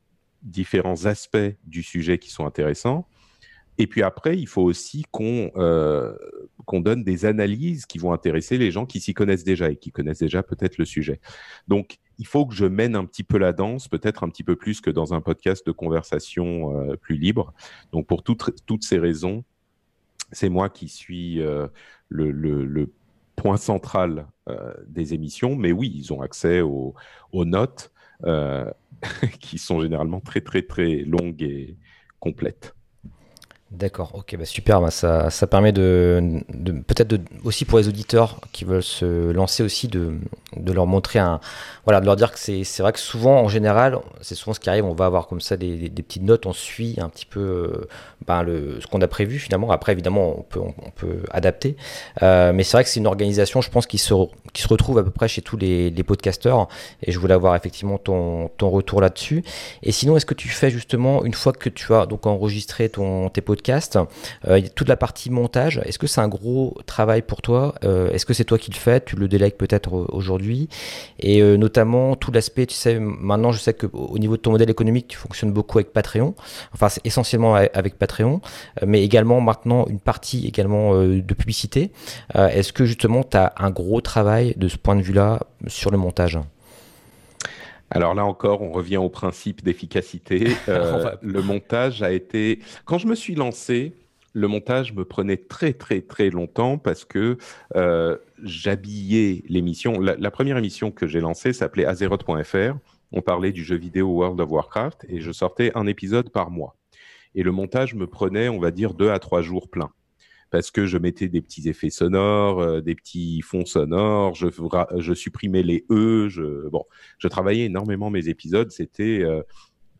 différents aspects du sujet qui sont intéressants. Et puis après, il faut aussi qu'on euh, qu'on donne des analyses qui vont intéresser les gens qui s'y connaissent déjà et qui connaissent déjà peut-être le sujet. Donc, il faut que je mène un petit peu la danse, peut-être un petit peu plus que dans un podcast de conversation euh, plus libre. Donc, pour toutes, toutes ces raisons, c'est moi qui suis euh, le, point central des émissions. Mais oui, ils ont accès aux notes *laughs* qui sont généralement très, très, très longues et complètes. D'accord, ok, bah super, bah ça, ça permet de peut-être aussi pour les auditeurs qui veulent se lancer aussi de, de leur montrer un, voilà, de leur dire que c'est, c'est vrai que souvent en général, c'est souvent ce qui arrive, on va avoir comme ça des, des, petites notes, on suit un petit peu euh, ben le, ce qu'on a prévu finalement. Après évidemment on peut, on, peut adapter, euh, mais c'est vrai que c'est une organisation, je pense, qui se, qui se retrouve à peu près chez tous les, les podcasteurs, et je voulais avoir effectivement ton, ton retour là-dessus. Et sinon, est-ce que tu fais justement une fois que tu as donc enregistré ton, tes podcasts euh, toute la partie montage, est-ce que c'est un gros travail pour toi? Euh, Est-ce que c'est toi qui le fais? Tu le délègues peut-être aujourd'hui? Et notamment tout l'aspect, tu sais, maintenant je sais qu'au niveau de ton modèle économique, tu fonctionnes beaucoup avec Patreon, enfin c'est essentiellement avec Patreon, mais également maintenant une partie également de publicité. est-ce que justement tu as un gros travail de ce point de vue-là sur le montage? Alors là encore, on revient au principe d'efficacité. *laughs* Euh, le montage a été... Quand je me suis lancé, le montage me prenait très très très longtemps parce que euh, j'habillais l'émission. La, première émission que j'ai lancée s'appelait Azeroth.fr. On parlait du jeu vidéo World of Warcraft et je sortais un épisode par mois. Et le montage me prenait, on va dire, deux à trois jours pleins parce que je mettais des petits effets sonores, euh, des petits fonds sonores, je, supprimais les E, je, bon, je travaillais énormément mes épisodes, c'était euh,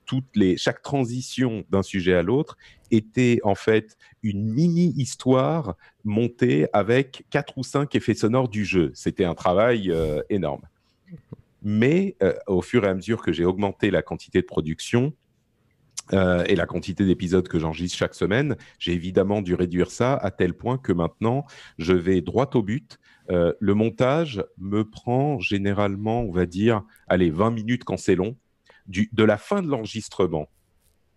toutes les, chaque transition d'un sujet à l'autre était en fait une mini histoire montée avec quatre ou cinq effets sonores du jeu. C'était un travail euh, énorme. Mais au fur et à mesure que j'ai augmenté la quantité de production, euh, et la quantité d'épisodes que j'enregistre chaque semaine, j'ai évidemment dû réduire ça à tel point que maintenant, je vais droit au but. Euh, le montage me prend généralement, on va dire, allez, 20 minutes quand c'est long. Du, de la fin de l'enregistrement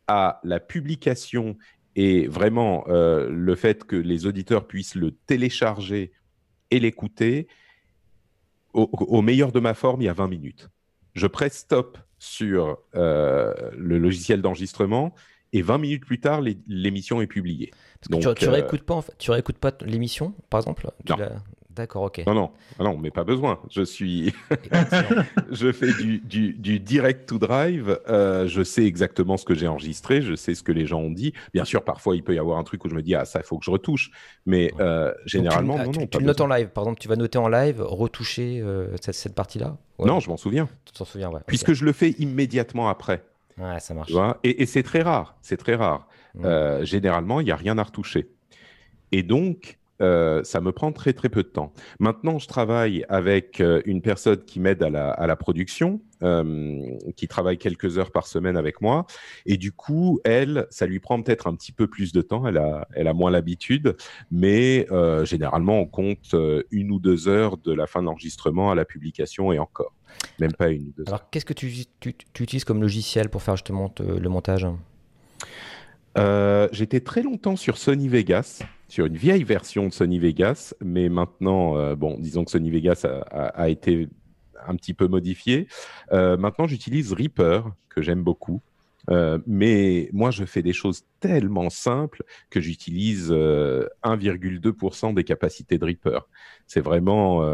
à la publication et vraiment euh, le fait que les auditeurs puissent le télécharger et l'écouter, au meilleur de ma forme, il y a 20 minutes. Je presse stop sur euh, le logiciel d'enregistrement et 20 minutes plus tard, l'émission est publiée. Donc, tu, tu, euh, réécoutes pas, tu réécoutes pas l'émission, par exemple? D'accord, ok. Non, non, non, mais pas besoin. Je suis, *laughs* je fais du, du, du, direct to drive. Euh, je sais exactement ce que j'ai enregistré. Je sais ce que les gens ont dit. Bien sûr, parfois il peut y avoir un truc où je me dis ah ça, il faut que je retouche. Mais euh, généralement, tu, non, non. Tu, notes en live. Par exemple, tu vas noter en live, retoucher euh, cette, cette partie-là. Non, je m'en souviens. Tu t'en souviens, ouais. Puisque je le fais immédiatement après. Ouais, ça marche. et, et c'est très rare. C'est très rare. généralement, il n'y a rien à retoucher. Et donc, euh, ça me prend très très peu de temps. Maintenant, je travaille avec euh, une personne qui m'aide à la, à la production, euh, qui travaille quelques heures par semaine avec moi. Et du coup, elle, ça lui prend peut-être un petit peu plus de temps. Elle a, elle a moins l'habitude, mais généralement, on compte une ou deux heures de la fin d'enregistrement à la publication et encore. Même pas une ou deux. Alors, qu'est-ce que tu, tu, tu, utilises comme logiciel pour faire justement le montage? J'étais très longtemps sur Sony Vegas sur une vieille version de Sony Vegas, mais maintenant, euh, bon, disons que Sony Vegas a, été un petit peu modifié. Euh, maintenant, j'utilise Reaper, que j'aime beaucoup. Euh, mais moi, je fais des choses tellement simples que j'utilise 1,2% des capacités de Reaper. C'est vraiment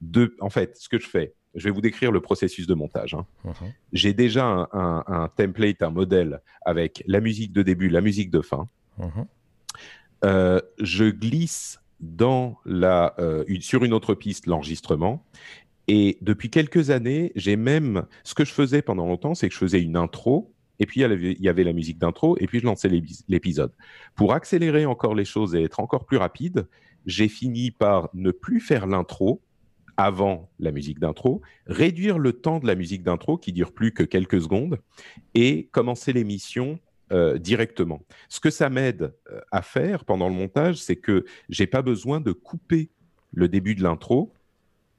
deux. En fait, ce que je fais, je vais vous décrire le processus de montage. Hein. Mhm. J'ai déjà un, template, un modèle avec la musique de début, la musique de fin. Mhm. Euh, je glisse euh, sur une autre piste l'enregistrement. Et depuis quelques années, j'ai même. Ce que je faisais pendant longtemps, c'est que je faisais une intro, et puis il y avait la musique d'intro, et puis je lançais l'épisode. Pour accélérer encore les choses et être encore plus rapide, j'ai fini par ne plus faire l'intro avant la musique d'intro, réduire le temps de la musique d'intro qui dure plus que quelques secondes, et commencer l'émission euh, directement. Ce que ça m'aide euh, à faire pendant le montage, c'est que j'ai pas besoin de couper le début de l'intro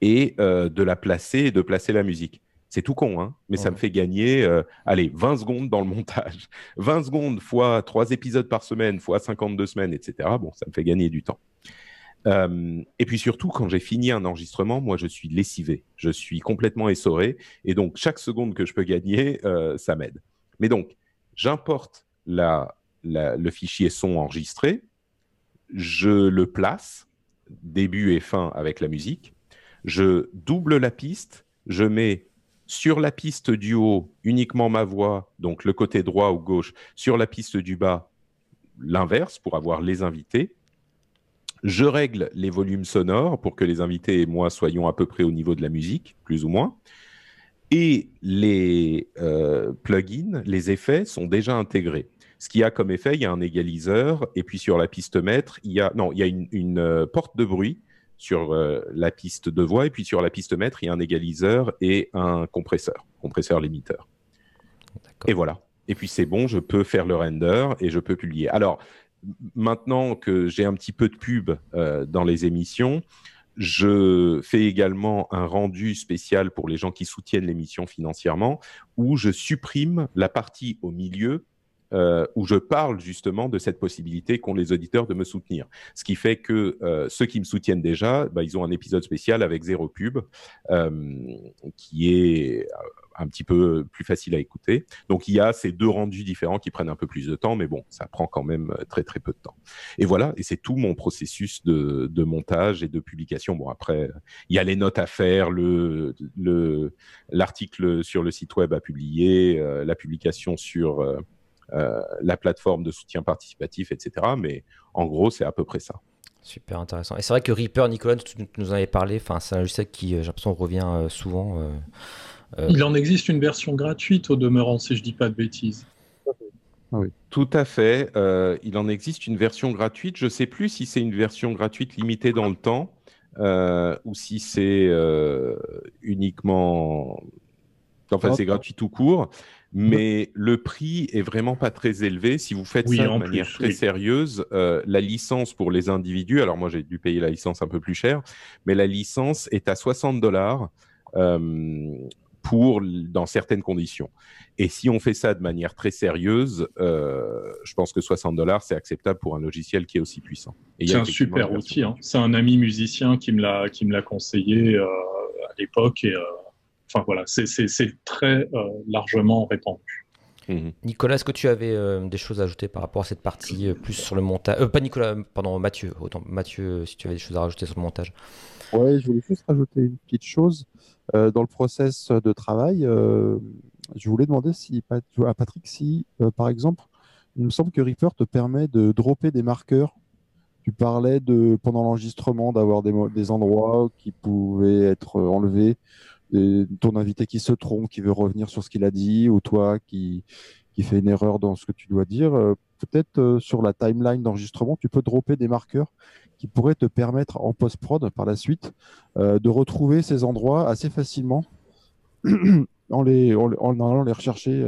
et euh, de la placer et de placer la musique. C'est tout con, hein mais ça me fait gagner, euh, allez, 20 secondes dans le montage. *laughs* 20 secondes fois 3 épisodes par semaine, fois 52 semaines, etc. Bon, ça me fait gagner du temps. Euh, et puis surtout, quand j'ai fini un enregistrement, moi, je suis lessivé. Je suis complètement essoré. Et donc, chaque seconde que je peux gagner, euh, ça m'aide. Mais donc, j'importe le fichier son enregistré, je le place, début et fin avec la musique, je double la piste, je mets sur la piste du haut uniquement ma voix, donc le côté droit ou gauche, sur la piste du bas l'inverse pour avoir les invités. Je règle les volumes sonores pour que les invités et moi soyons à peu près au niveau de la musique, plus ou moins. Et les euh, plugins, les effets sont déjà intégrés. Ce qu'il y a comme effet, il y a un égaliseur, et puis sur la piste maître, il y a, non, il y a une, euh, porte de bruit sur euh, la piste de voix, et puis sur la piste maître, il y a un égaliseur et un compresseur, compresseur limiteur. Et voilà. Et puis c'est bon, je peux faire le render et je peux publier. Alors, maintenant que j'ai un petit peu de pub dans les émissions, je fais également un rendu spécial pour les gens qui soutiennent l'émission financièrement, où je supprime la partie au milieu euh, où je parle justement de cette possibilité qu'ont les auditeurs de me soutenir. Ce qui fait que euh, ceux qui me soutiennent déjà, bah, ils ont un épisode spécial avec zéro pub, euh, qui est un petit peu plus facile à écouter. Donc il y a ces deux rendus différents qui prennent un peu plus de temps, mais bon, ça prend quand même très très peu de temps. Et voilà, et c'est tout mon processus de, montage et de publication. Bon après, il y a les notes à faire, le l'article sur le site web à publier, la publication sur euh, la plateforme de soutien participatif, etc. Mais en gros, c'est à peu près ça. Super intéressant. Et c'est vrai que Reaper, Nicolas, tu nous en avais parlé, enfin, c'est un logiciel qui, euh, j'ai l'impression, revient euh, souvent. Il en existe une version gratuite au demeurant, si je dis pas de bêtises. Ah oui. Tout à fait. il en existe une version gratuite. Je ne sais plus si c'est une version gratuite limitée dans le temps ou si c'est uniquement. Enfin, c'est gratuit tout court mais le prix est vraiment pas très élevé. Si vous faites ça de manière très sérieuse, euh, la licence pour les individus, alors moi j'ai dû payer la licence un peu plus cher, mais la licence est à 60 dollars euh, pour dans certaines conditions. Et si on fait ça de manière très sérieuse, euh, je pense que 60 dollars c'est acceptable pour un logiciel qui est aussi puissant. C'est un super outil. Hein. C'est un ami musicien qui me l'a qui me l'a conseillé à l'époque et enfin voilà, c'est très euh, largement répandu. Mhm. Nicolas, est-ce que tu avais euh, des choses à ajouter par rapport à cette partie euh, plus sur le montage Pas Nicolas, pardon, Mathieu. Autant Mathieu, si tu avais des choses à rajouter sur le montage. Oui, je voulais juste rajouter une petite chose. dans le process de travail, je voulais demander si, à Patrick si, par exemple, il me semble que Reaper te permet de dropper des marqueurs. Tu parlais de pendant l'enregistrement d'avoir des, des endroits qui pouvaient être enlevés ton invité qui se trompe, qui veut revenir sur ce qu'il a dit, ou toi qui, qui fait une erreur dans ce que tu dois dire, euh, peut-être euh, sur la timeline d'enregistrement, tu peux dropper des marqueurs qui pourraient te permettre en post-prod par la suite euh, de retrouver ces endroits assez facilement *clears throat* en, les, en, allant les rechercher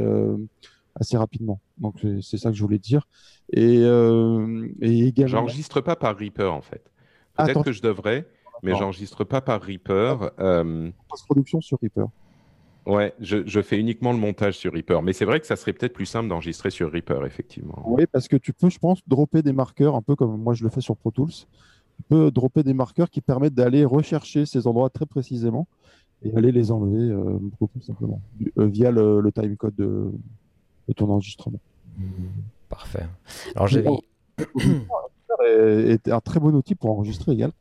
assez rapidement. Donc c'est ça que je voulais dire. Et, et également... J'enregistre pas par Reaper en fait. Peut-être que je devrais, mais j'enregistre pas par Reaper. Euh... Post-production sur Reaper. Ouais, je, je, fais uniquement le montage sur Reaper. Mais c'est vrai que ça serait peut-être plus simple d'enregistrer sur Reaper, effectivement. Oui, parce que tu peux, je pense, dropper des marqueurs, un peu comme moi je le fais sur Pro Tools. Tu peux dropper des marqueurs qui permettent d'aller rechercher ces endroits très précisément et aller les enlever euh, beaucoup simplement euh, via le, le timecode de, de, ton enregistrement. Parfait. Alors j'ai est *clears throat* un très bon outil pour enregistrer également.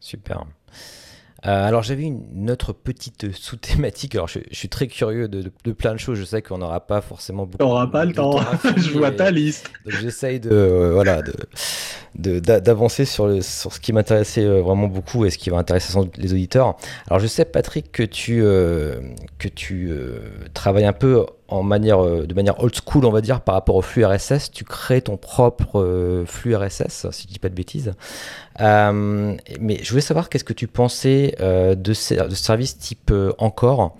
Super. Euh, alors j'avais une autre petite sous-thématique. Alors je, suis très curieux de, plein de choses. Je sais qu'on n'aura pas forcément beaucoup. On n'aura pas le temps. *laughs* je vois ta liste. Donc j'essaye de euh, voilà de d'avancer sur, sur ce qui m'intéressait euh, vraiment beaucoup et ce qui va intéresser les auditeurs. Alors je sais Patrick que tu que tu travailles un peu en manière, de manière old school, on va dire, par rapport au flux RSS. Tu crées ton propre flux RSS, si je dis pas de bêtises. Mais je voulais savoir qu'est-ce que tu pensais de, de services type Encore?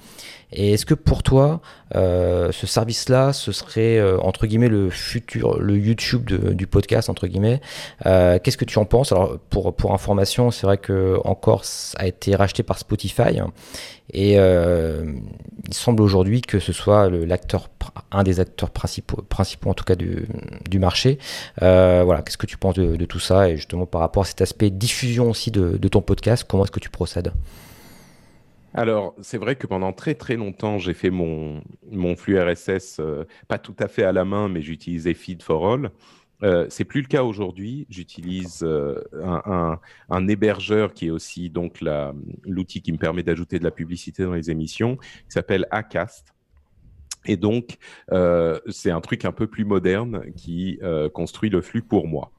Et est-ce que pour toi, euh, ce service-là, ce serait euh, entre guillemets le futur, le YouTube du podcast entre guillemets euh, Qu'est-ce que tu en penses? Alors pour pour information, c'est vrai que encore a été racheté par Spotify et il semble aujourd'hui que ce soit l'acteur, un des acteurs principaux, principaux en tout cas du, du marché. voilà, qu'est-ce que tu penses de, tout ça et justement par rapport à cet aspect diffusion aussi de, ton podcast, comment est-ce que tu procèdes? Alors, c'est vrai que pendant très très longtemps, j'ai fait mon, mon flux RSS, euh, pas tout à fait à la main, mais j'utilisais Feed for All. Euh, c'est plus le cas aujourd'hui. J'utilise euh, un, un, hébergeur qui est aussi donc l'outil qui me permet d'ajouter de la publicité dans les émissions, qui s'appelle Acast. Et donc, euh, c'est un truc un peu plus moderne qui construit le flux pour moi.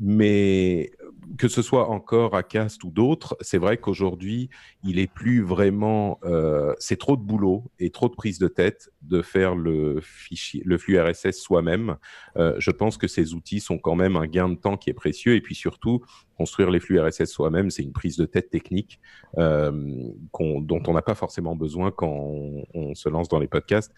Mais que ce soit encore à Cast ou d'autres, c'est vrai qu'aujourd'hui, il est plus vraiment. Euh, c'est trop de boulot et trop de prise de tête de faire le, fichier, le flux RSS soi-même. Euh, je pense que ces outils sont quand même un gain de temps qui est précieux. Et puis surtout, construire les flux RSS soi-même, c'est une prise de tête technique euh, dont on n'a pas forcément besoin quand on, se lance dans les podcasts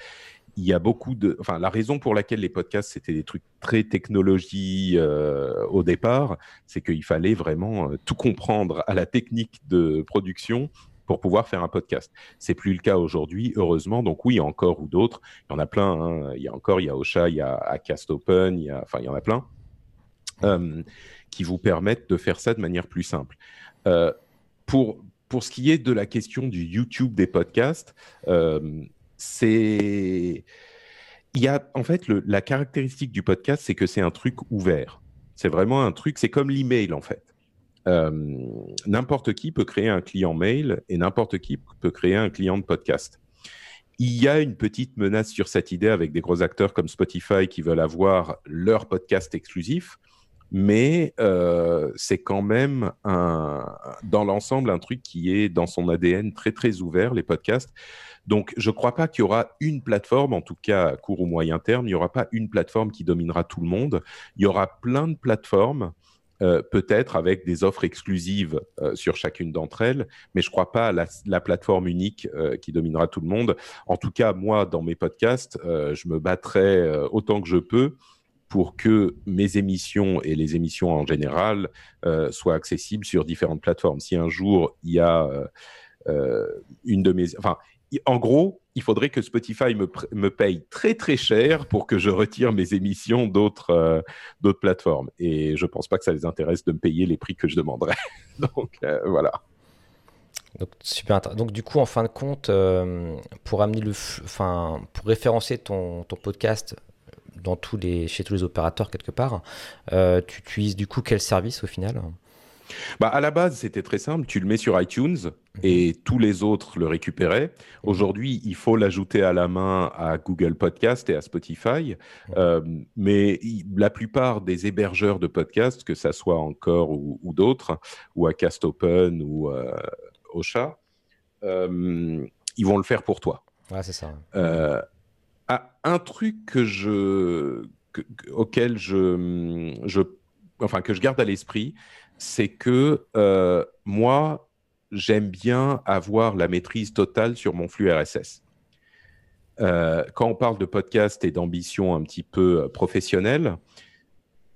il y a beaucoup de. Enfin, la raison pour laquelle les podcasts, c'était des trucs très technologie euh, au départ, c'est qu'il fallait vraiment euh, tout comprendre à la technique de production pour pouvoir faire un podcast. C'est plus le cas aujourd'hui, heureusement. Donc oui, il y a encore ou d'autres. Il y en a plein. Hein. Il y a encore, il y a Ocha, il y a Acast Open, il y a, enfin, il y en a plein euh, qui vous permettent de faire ça de manière plus simple. pour pour ce qui est de la question du YouTube des podcasts, c'est. Il y a, en fait, la caractéristique du podcast, c'est que c'est un truc ouvert. C'est vraiment un truc, c'est comme l'email, en fait. Euh, n'importe qui peut créer un client mail et n'importe qui peut créer un client de podcast. Il y a une petite menace sur cette idée avec des gros acteurs comme Spotify qui veulent avoir leur podcast exclusif, mais euh, c'est quand même dans l'ensemble un truc qui est dans son ADN très très ouvert, les podcasts. Donc, je ne crois pas qu'il y aura une plateforme, en tout cas à court ou moyen terme, il n'y aura pas une plateforme qui dominera tout le monde. Il y aura plein de plateformes, euh, peut-être avec des offres exclusives euh, sur chacune d'entre elles, mais je ne crois pas à la, plateforme unique qui dominera tout le monde. En tout cas, moi, dans mes podcasts, je me battrai autant que je peux pour que mes émissions et les émissions en général soient accessibles sur différentes plateformes. Si un jour il y a une de mes, enfin, en gros, il faudrait que Spotify me, paye très très cher pour que je retire mes émissions d'autres euh, plateformes. Et je ne pense pas que ça les intéresse de me payer les prix que je demanderais. *laughs* Donc euh, voilà. Donc super. Donc du coup, en fin de compte, euh, pour amener le, pour référencer ton, ton podcast dans tous les, chez tous les opérateurs quelque part, tu utilises du coup quel service au final? Bah, à la base, c'était très simple. Tu le mets sur iTunes mhm. et tous les autres le récupéraient. Aujourd'hui, il faut l'ajouter à la main à Google Podcast et à Spotify. Mhm. Euh, mais la plupart des hébergeurs de podcasts, que ça soit encore ou, d'autres, ou à Castopen ou euh, Ocha, euh, ils vont le faire pour toi. Ouais, c'est ça. Un truc que je, auquel je, je, enfin que je garde à l'esprit, c'est que euh, moi, j'aime bien avoir la maîtrise totale sur mon flux RSS. Euh, quand on parle de podcast et d'ambition un petit peu euh, professionnelle,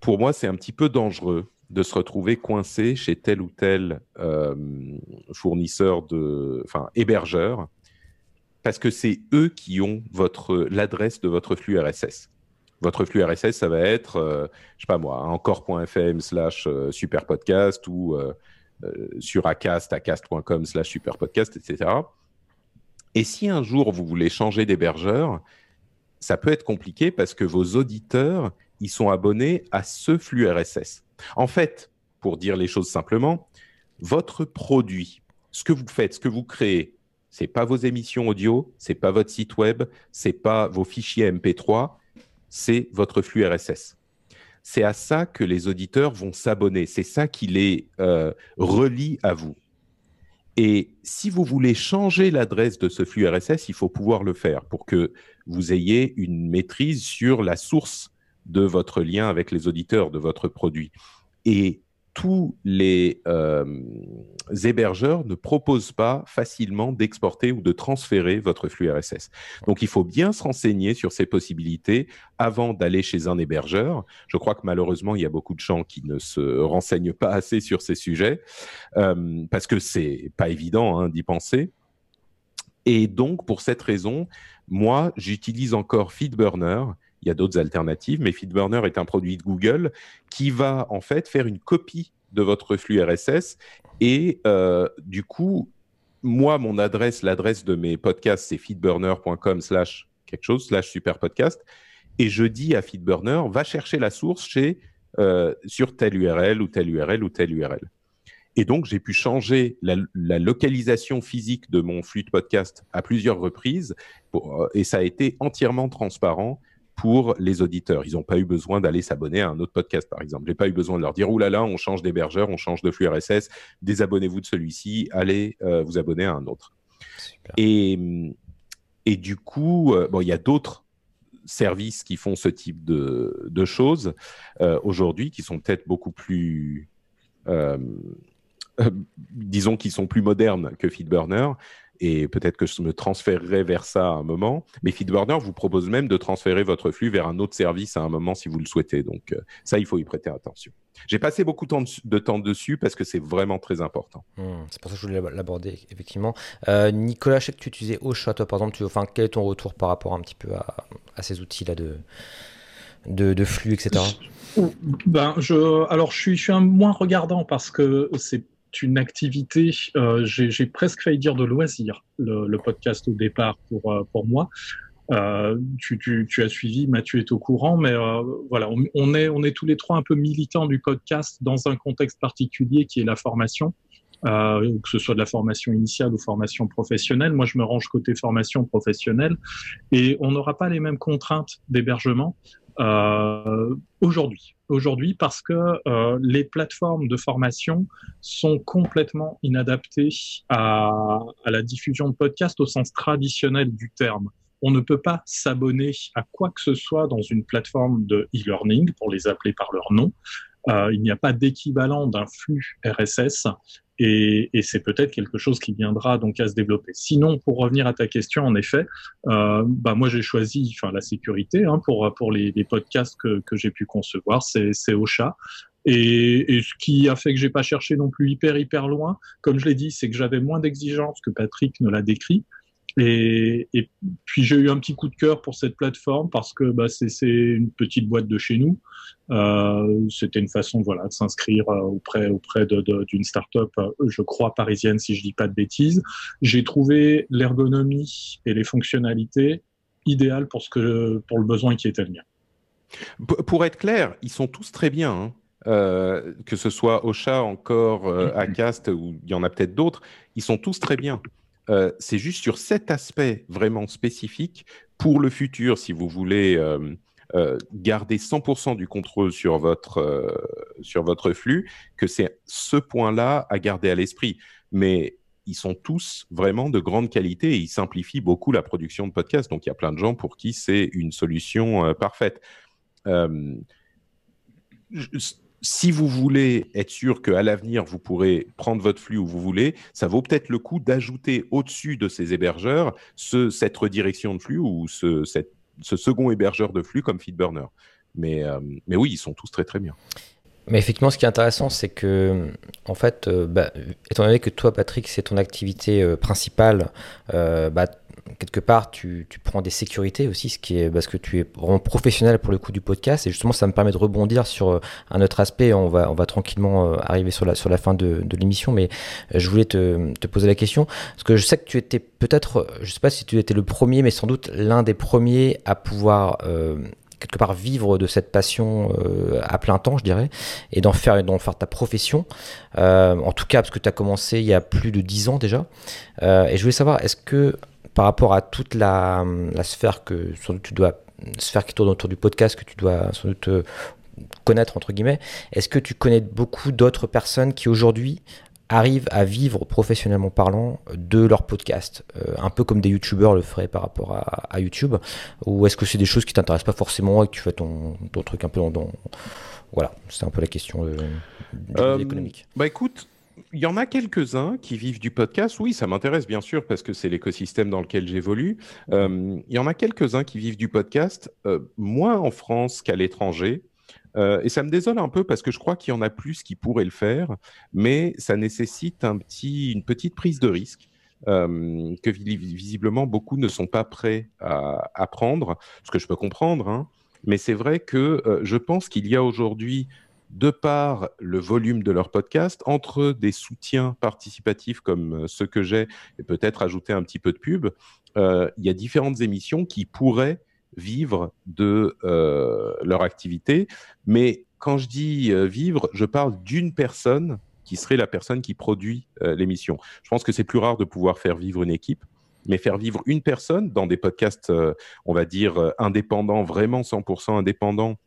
pour moi, c'est un petit peu dangereux de se retrouver coincé chez tel ou tel fournisseur de, enfin, hébergeur, parce que c'est eux qui ont votre l'adresse de votre flux RSS. Votre flux RSS, ça va être, euh, je sais pas moi, encore.fm slash euh, superpodcast ou euh, sur acast, acast.com slash superpodcast, etc. Et si un jour vous voulez changer d'hébergeur, ça peut être compliqué parce que vos auditeurs, ils sont abonnés à ce flux RSS. En fait, pour dire les choses simplement, votre produit, ce que vous faites, ce que vous créez, c'est pas vos émissions audio, c'est pas votre site web, c'est pas vos fichiers MP3, c'est votre flux RSS. C'est à ça que les auditeurs vont s'abonner. C'est ça qui les euh, relie à vous. Et si vous voulez changer l'adresse de ce flux RSS, il faut pouvoir le faire pour que vous ayez une maîtrise sur la source de votre lien avec les auditeurs de votre produit. Et tous les euh, hébergeurs ne proposent pas facilement d'exporter ou de transférer votre flux RSS. Donc, il faut bien se renseigner sur ces possibilités avant d'aller chez un hébergeur. Je crois que malheureusement, il y a beaucoup de gens qui ne se renseignent pas assez sur ces sujets euh, parce que c'est pas évident hein, d'y penser. Et donc, pour cette raison, moi, j'utilise encore FeedBurner il y a d'autres alternatives, mais FeedBurner est un produit de Google qui va en fait faire une copie de votre flux RSS. Et euh, du coup, moi, mon adresse, l'adresse de mes podcasts, c'est feedburner.com slash quelque chose, slash super podcast. Et je dis à FeedBurner, va chercher la source chez, euh, sur telle URL ou telle URL ou telle URL. Et donc, j'ai pu changer la, localisation physique de mon flux de podcast à plusieurs reprises euh, et ça a été entièrement transparent pour les auditeurs. Ils n'ont pas eu besoin d'aller s'abonner à un autre podcast, par exemple. J'ai pas eu besoin de leur dire, oulala, là là, on change d'hébergeur, on change de flux RSS, désabonnez-vous de celui-ci, allez euh, vous abonner à un autre. Et, et du coup, euh, bon, il y a d'autres services qui font ce type de, de choses euh, aujourd'hui, qui sont peut-être beaucoup plus disons qu'ils sont plus modernes que FeedBurner et peut-être que je me transférerai vers ça à un moment. Mais FeedBurner vous propose même de transférer votre flux vers un autre service à un moment si vous le souhaitez. Donc euh, ça, il faut y prêter attention. J'ai passé beaucoup de temps dessus parce que c'est vraiment très important. Hmm, c'est pour ça que je voulais l'aborder, effectivement. Euh, Nicolas, je sais que tu utilisais Ocha, toi, par exemple. Tu, enfin, quel est ton retour par rapport un petit peu à, ces outils-là de, de, flux, etc. Ben, je, alors, je suis, je suis un moins regardant parce que c'est une activité, euh, j'ai presque failli dire de loisir, le, podcast au départ pour, euh, pour moi. Euh, tu, as suivi, Mathieu est au courant, mais voilà, on, est, on est tous les trois un peu militants du podcast dans un contexte particulier qui est la formation, que ce soit de la formation initiale ou formation professionnelle. Moi, je me range côté formation professionnelle et on n'aura pas les mêmes contraintes d'hébergement aujourd'hui. Aujourd'hui, parce que euh, les plateformes de formation sont complètement inadaptées à, la diffusion de podcasts au sens traditionnel du terme. On ne peut pas s'abonner à quoi que ce soit dans une plateforme de e-learning, pour les appeler par leur nom, euh, il n'y a pas d'équivalent d'un flux RSS et, et c'est peut-être quelque chose qui viendra donc à se développer. Sinon, pour revenir à ta question, en effet, euh, bah moi j'ai choisi, enfin la sécurité hein, pour pour les, les, podcasts que, que j'ai pu concevoir, c'est Ocha. Et, et, ce qui a fait que j'ai pas cherché non plus hyper hyper loin, comme je l'ai dit, c'est que j'avais moins d'exigences que Patrick ne l'a décrit. Et, puis j'ai eu un petit coup de cœur pour cette plateforme parce que bah, c'est une petite boîte de chez nous. Euh, C'était une façon voilà, de s'inscrire euh, auprès, auprès d'une de, start-up, euh, je crois, parisienne, si je dis pas de bêtises. J'ai trouvé l'ergonomie et les fonctionnalités idéales pour, ce que, pour le besoin qui était le mien. Pour être clair, ils sont tous très bien. Hein. Que ce soit Ocha, encore, Acast, ou il y en a peut-être d'autres, ils sont tous très bien. Euh, c'est juste sur cet aspect vraiment spécifique pour le futur, si vous voulez euh, euh, garder 100% du contrôle sur votre, sur votre flux, que c'est ce point-là à garder à l'esprit. Mais ils sont tous vraiment de grande qualité et ils simplifient beaucoup la production de podcasts. Donc il y a plein de gens pour qui c'est une solution parfaite si vous voulez être sûr qu'à l'avenir, vous pourrez prendre votre flux où vous voulez, ça vaut peut-être le coup d'ajouter au-dessus de ces hébergeurs ce, cette redirection de flux ou ce, second hébergeur de flux comme FeedBurner. Mais, euh, mais oui, ils sont tous très très bien. Mais effectivement, ce qui est intéressant, c'est que, en fait, euh, bah, étant donné que toi, Patrick, c'est ton activité euh, principale, bah, quelque part, tu, prends des sécurités aussi, ce qui est parce que tu es vraiment professionnel pour le coup du podcast. Et justement, ça me permet de rebondir sur euh, un autre aspect. On va, on va tranquillement euh, arriver sur la, sur la fin de, l'émission, mais euh, je voulais te, te, poser la question parce que je sais que tu étais peut-être, je sais pas si tu étais le premier, mais sans doute l'un des premiers à pouvoir quelque part vivre de cette passion à plein temps, je dirais, et d'en faire, d'en faire ta profession. en tout cas, parce que tu as commencé il y a plus de dix ans déjà. et je voulais savoir, est-ce que par rapport à toute la, sphère que sphère qui tourne autour du podcast que tu dois sans doute euh, connaître entre guillemets. Est-ce que tu connais beaucoup d'autres personnes qui aujourd'hui arrivent à vivre professionnellement parlant de leur podcast, un peu comme des youtubeurs le feraient par rapport à, YouTube, ou est-ce que c'est des choses qui t'intéressent pas forcément et que tu fais ton, ton truc un peu dans, voilà, c'est un peu la question économique. Bah écoute, il y en a quelques-uns qui vivent du podcast. Oui, ça m'intéresse bien sûr parce que c'est l'écosystème dans lequel j'évolue. Euh, il y en a quelques-uns qui vivent du podcast, euh, moins en France qu'à l'étranger. Euh, et ça me désole un peu parce que je crois qu'il y en a plus qui pourraient le faire, mais ça nécessite une petite prise de risque. que visiblement beaucoup ne sont pas prêts à, prendre, ce que je peux comprendre, hein. mais c'est vrai que je pense qu'il y a aujourd'hui de par le volume de leur podcast, entre des soutiens participatifs comme euh, ceux que j'ai, et peut-être ajouter un petit peu de pub, euh, il y a différentes émissions qui pourraient vivre de euh, leur activité. Mais quand je dis vivre, je parle d'une personne qui serait la personne qui produit l'émission. Je pense que c'est plus rare de pouvoir faire vivre une équipe mais faire vivre une personne dans des podcasts, on va dire, indépendants, vraiment 100% indépendants,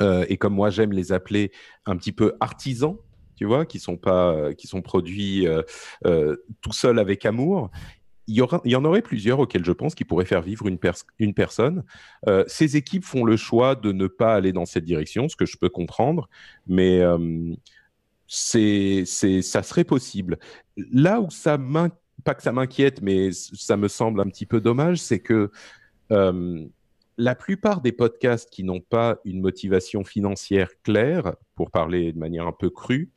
euh, et comme moi j'aime les appeler un petit peu artisans, tu vois, qui sont pas, qui sont produits euh, euh, tout seuls avec amour. Il y, en aurait plusieurs auxquels je pense qui pourraient faire vivre une, personne. ces équipes font le choix de ne pas aller dans cette direction, ce que je peux comprendre, mais c'est, ça serait possible. Là où ça m'inquiète, pas que ça m'inquiète, mais ça me semble un petit peu dommage, c'est que la plupart des podcasts qui n'ont pas une motivation financière claire, pour parler de manière un peu crue,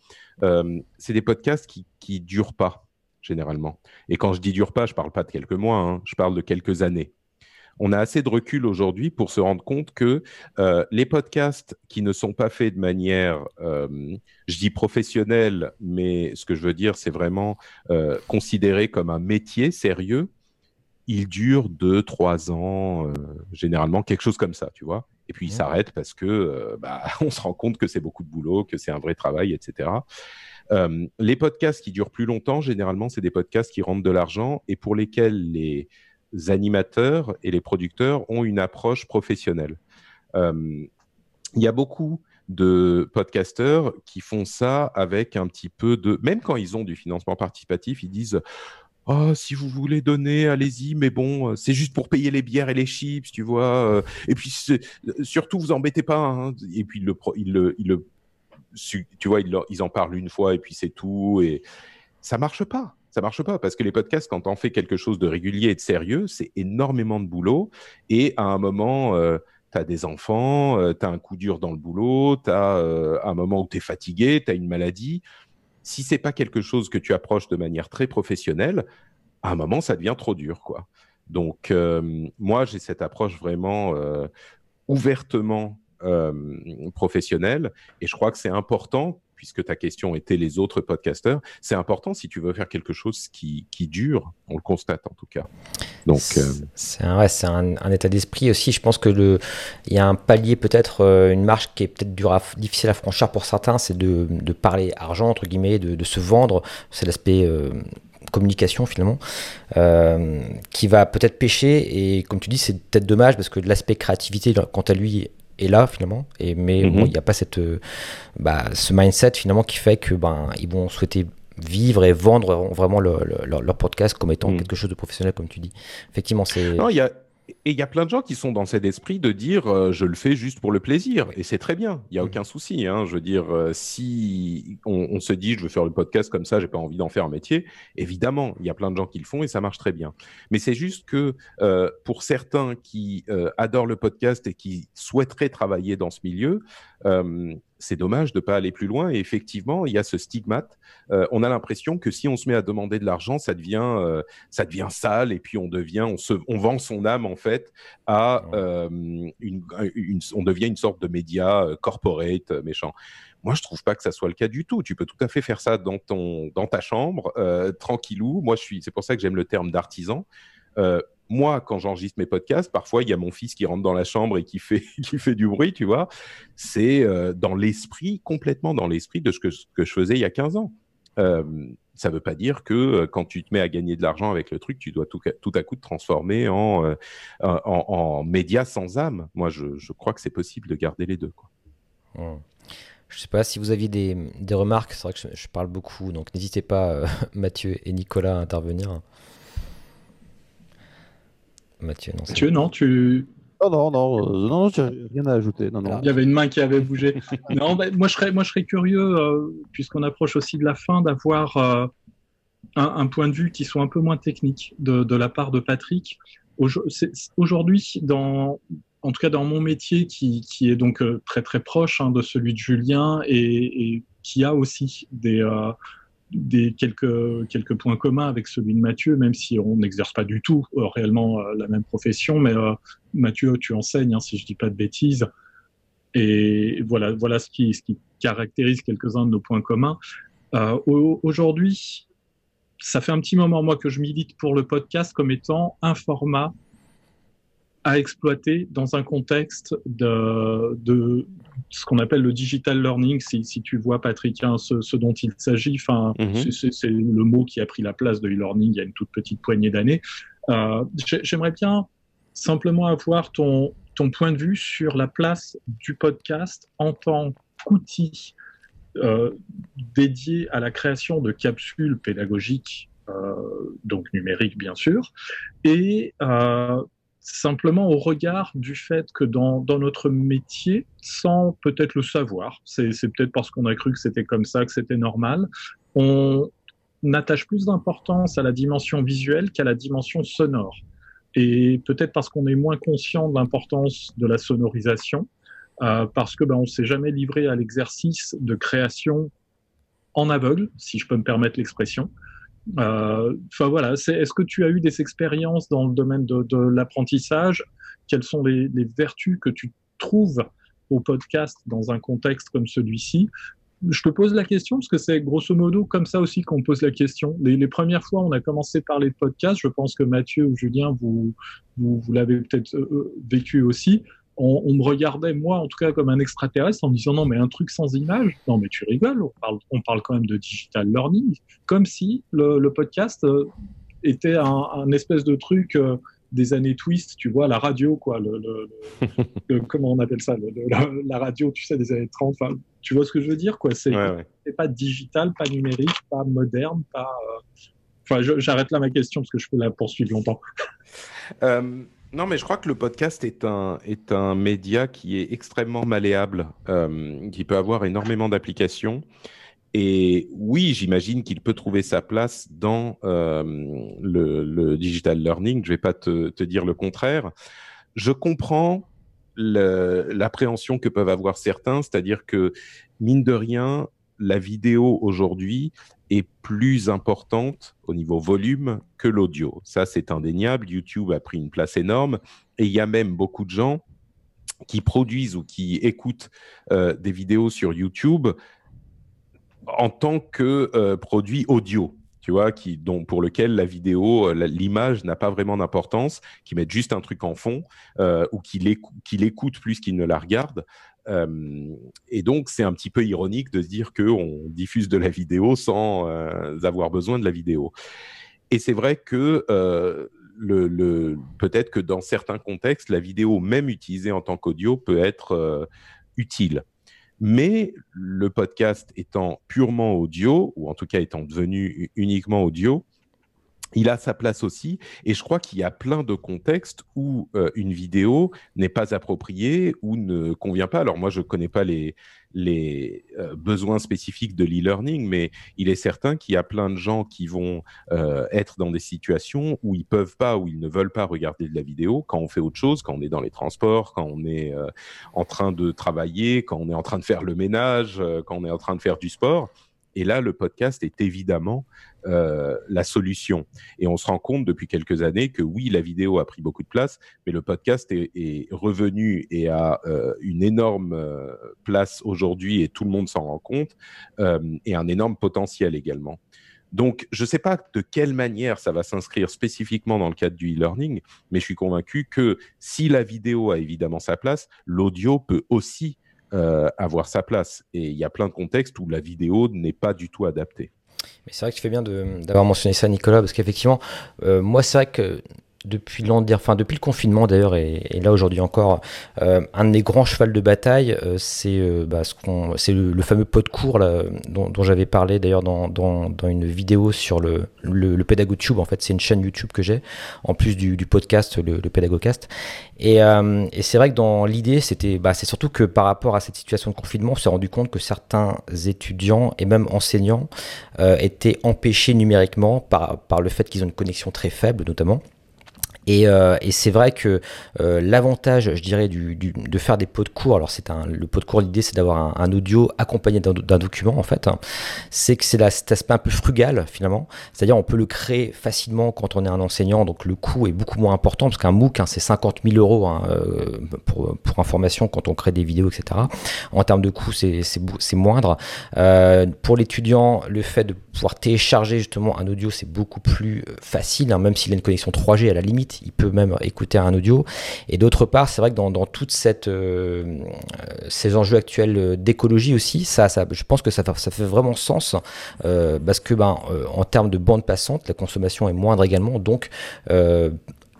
euh, c'est des podcasts qui, qui durent pas, généralement. Et quand je dis durent pas, je parle pas de quelques mois, hein, je parle de quelques années. On a assez de recul aujourd'hui pour se rendre compte que euh, les podcasts qui ne sont pas faits de manière, euh, je dis professionnelle, mais ce que je veux dire, c'est vraiment considéré comme un métier sérieux, il dure deux, trois ans, euh, généralement quelque chose comme ça, tu vois. Et puis il s'arrête parce que euh, bah, *laughs* on se rend compte que c'est beaucoup de boulot, que c'est un vrai travail, etc. Euh, les podcasts qui durent plus longtemps, généralement, c'est des podcasts qui rentrent de l'argent et pour lesquels les animateurs et les producteurs ont une approche professionnelle. Il y a beaucoup de podcasteurs qui font ça avec un petit peu de... Même quand ils ont du financement participatif, ils disent oh, si vous voulez donner, allez-y, mais bon, euh, c'est juste pour payer les bières et les chips, tu vois. Euh, et puis surtout, vous embêtez pas. Hein. Et puis il il le, tu vois, ils, en parlent une fois et puis c'est tout. Et ça marche pas. Ça marche pas parce que les podcasts, quand on fait quelque chose de régulier et de sérieux, c'est énormément de boulot. Et à un moment, euh, tu as des enfants, tu as un coup dur dans le boulot, tu as un moment où tu es fatigué, tu as une maladie si c'est pas quelque chose que tu approches de manière très professionnelle, à un moment, ça devient trop dur, quoi. Donc, euh, moi, j'ai cette approche vraiment euh, ouvertement euh, professionnelle, et je crois que c'est important puisque ta question était les autres podcasteurs, c'est important si tu veux faire quelque chose qui, qui dure, on le constate en tout cas. Donc c'est un, un, état d'esprit aussi. Je pense que le, il y a un palier peut-être, euh, une marche qui est peut-être difficile à franchir pour certains, c'est de, de, parler argent entre guillemets, de, de se vendre. C'est l'aspect euh, communication finalement, euh, qui va peut-être pêcher. Et comme tu dis, c'est peut-être dommage parce que l'aspect créativité, quant à lui, est là finalement. Et, mais mhm. il n'y a pas cette, euh, bah, ce mindset finalement qui fait que ben, ils vont souhaiter vivre et vendre vraiment leur, leur, podcast comme étant mhm. quelque chose de professionnel, comme tu dis. Effectivement, c'est. Non, il y a, et il y a plein de gens qui sont dans cet esprit de dire euh, je le fais juste pour le plaisir. Et c'est très bien, il n'y a mmh. aucun souci. Hein. Je veux dire, euh, si on, se dit je veux faire le podcast comme ça, j'ai pas envie d'en faire un métier, évidemment, il y a plein de gens qui le font et ça marche très bien. Mais c'est juste que euh, pour certains qui adorent le podcast et qui souhaiteraient travailler dans ce milieu, c'est dommage de ne pas aller plus loin. Et effectivement, il y a ce stigmate. Euh, on a l'impression que si on se met à demander de l'argent, ça devient, euh, ça devient sale et puis on devient, on, se, on vend son âme en fait à euh, une, on devient une sorte de média corporate méchant. Moi, je trouve pas que ça soit le cas du tout. Tu peux tout à fait faire ça dans ton, dans ta chambre, tranquillou. Moi, je suis, c'est pour ça que j'aime le terme d'artisan moi, quand j'enregistre mes podcasts, parfois il y a mon fils qui rentre dans la chambre et qui fait, *laughs* qui fait du bruit, tu vois. C'est euh, dans l'esprit, complètement dans l'esprit de ce que, je faisais il y a 15 ans. Euh, ça ne veut pas dire que euh, quand tu te mets à gagner de l'argent avec le truc, tu dois tout, à coup te transformer en, en, en, média sans âme. Moi, je, crois que c'est possible de garder les deux. Je ne sais pas si vous aviez des, remarques, c'est vrai que je, parle beaucoup, donc n'hésitez pas, *laughs* Mathieu et Nicolas, à intervenir. Mathieu, non. Mathieu, non, tu, non, non, non, euh, non, j'ai rien à ajouter. Non, non. Il y avait une main qui avait bougé. *laughs* non, bah, moi, je serais, moi, je serais curieux, euh, puisqu'on approche aussi de la fin, d'avoir euh, un, point de vue qui soit un peu moins technique de, de la part de Patrick. Aujourd'hui, dans, en tout cas dans mon métier, qui, qui est donc très très proche hein, de celui de Julien et, et, qui a aussi des, des quelques, quelques points communs avec celui de Mathieu, même si on n'exerce pas du tout euh, réellement euh, la même profession. Mais euh, Mathieu, tu enseignes, hein, si je dis pas de bêtises. Et voilà, voilà ce qui, ce qui caractérise quelques-uns de nos points communs. Aujourd'hui, ça fait un petit moment, moi, que je milite pour le podcast comme étant un format à exploiter dans un contexte de, de ce qu'on appelle le digital learning, si, si tu vois, Patrick, hein, ce, ce, dont il s'agit. Enfin, mhm. c'est le mot qui a pris la place de e-learning il y a une toute petite poignée d'années. Euh, J'aimerais bien simplement avoir ton, ton point de vue sur la place du podcast en tant qu'outil euh, dédié à la création de capsules pédagogiques, euh, donc numériques bien sûr, et euh, simplement au regard du fait que dans, notre métier, sans peut-être le savoir, c'est peut-être parce qu'on a cru que c'était comme ça, que c'était normal, on attache plus d'importance à la dimension visuelle qu'à la dimension sonore. Et peut-être parce qu'on est moins conscient de l'importance de la sonorisation, euh, parce que ben, on s'est jamais livré à l'exercice de création en aveugle, si je peux me permettre l'expression, enfin voilà, est-ce que tu as eu des expériences dans le domaine de, l'apprentissage? Quelles sont les, vertus que tu trouves au podcast dans un contexte comme celui-ci? Je te pose la question parce que c'est grosso modo comme ça aussi qu'on pose la question. Les, premières fois, on a commencé par les podcasts. Je pense que Mathieu ou Julien, vous, vous, vous l'avez peut-être euh, euh, vécu aussi on, on, me regardait, moi en tout cas, comme un extraterrestre en me disant non, mais un truc sans image, non, mais tu rigoles, on parle, on parle quand même de digital learning, comme si le, le podcast euh, était un, un, espèce de truc euh, des années twist, tu vois, la radio, quoi, le, le, *laughs* comment on appelle ça, la, radio, tu sais, des années 30, tu vois ce que je veux dire, quoi, c'est pas digital, pas numérique, pas moderne, pas. Euh, enfin, j'arrête là ma question parce que je peux la poursuivre longtemps. *laughs* Non, mais je crois que le podcast est un, est un média qui est extrêmement malléable, euh, qui peut avoir énormément d'applications. Et oui, j'imagine qu'il peut trouver sa place dans euh, le, digital learning. Je ne vais pas te, te, dire le contraire. Je comprends l'appréhension que peuvent avoir certains, c'est-à-dire que, mine de rien, la vidéo aujourd'hui est plus importante au niveau volume que l'audio. Ça, c'est indéniable. YouTube a pris une place énorme et il y a même beaucoup de gens qui produisent ou qui écoutent euh, des vidéos sur YouTube en tant que euh, produit audio, tu vois, qui, dont, pour lequel la vidéo, euh, l'image n'a pas vraiment d'importance, qui mettent juste un truc en fond ou qui l'écoutent plus qu'ils ne la regardent. Euh, et donc, c'est un petit peu ironique de se dire qu'on diffuse de la vidéo sans euh, avoir besoin de la vidéo. Et c'est vrai que euh, peut-être que dans certains contextes, la vidéo, même utilisée en tant qu'audio, peut être utile. Mais le podcast étant purement audio, ou en tout cas étant devenu uniquement audio, il a sa place aussi. Et je crois qu'il y a plein de contextes où euh, une vidéo n'est pas appropriée ou ne convient pas. Alors moi, je ne connais pas les, les euh, besoins spécifiques de l'e-learning, mais il est certain qu'il y a plein de gens qui vont euh, être dans des situations où ils peuvent pas, ou ils ne veulent pas regarder de la vidéo quand on fait autre chose, quand on est dans les transports, quand on est en train de travailler, quand on est en train de faire le ménage, quand on est en train de faire du sport. Et là, le podcast est évidemment euh, la solution. Et on se rend compte depuis quelques années que oui, la vidéo a pris beaucoup de place, mais le podcast est, revenu et a euh, une énorme euh, place aujourd'hui et tout le monde s'en rend compte, et un énorme potentiel également. Donc, je ne sais pas de quelle manière ça va s'inscrire spécifiquement dans le cadre du e-learning, mais je suis convaincu que si la vidéo a évidemment sa place, l'audio peut aussi euh, avoir sa place. Et il y a plein de contextes où la vidéo n'est pas du tout adaptée. Mais c'est vrai que tu fais bien d'avoir mentionné ça, Nicolas, parce qu'effectivement, euh, moi, c'est vrai que depuis enfin depuis le confinement d'ailleurs, et, là aujourd'hui encore, euh, un des grands chevals de bataille, euh, c'est euh, bah, ce qu'on, c'est le, fameux pot de cours dont, j'avais parlé d'ailleurs dans, dans, une vidéo sur le, le, le. En fait, c'est une chaîne YouTube que j'ai, en plus du, du podcast, le, le Pédagogcast. Et, et c'est vrai que dans l'idée, c'était, bah, c'est surtout que par rapport à cette situation de confinement, on s'est rendu compte que certains étudiants et même enseignants étaient empêchés numériquement par, par le fait qu'ils ont une connexion très faible, notamment. Euh, et, c'est vrai que euh, l'avantage, je dirais, de faire des pots de cours, alors c'est un, le pot de cours, l'idée c'est d'avoir un, audio accompagné d'un document en fait, hein. c'est que c'est cet aspect un peu frugal finalement, c'est-à-dire on peut le créer facilement quand on est un enseignant, donc le coût est beaucoup moins important parce qu'un MOOC hein, c'est 50 000 euros hein, euh, pour, information quand on crée des vidéos, etc. En termes de coût, c'est moindre. pour l'étudiant, le fait de pouvoir télécharger justement un audio, c'est beaucoup plus facile, même s'il a une connexion 3G à la limite il peut même écouter un audio. Et d'autre part, c'est vrai que dans, dans toute cette euh, ces enjeux actuels d'écologie aussi, ça, ça, je pense que ça, ça fait vraiment sens euh, parce que ben, euh, en termes de bande passante, la consommation est moindre également, donc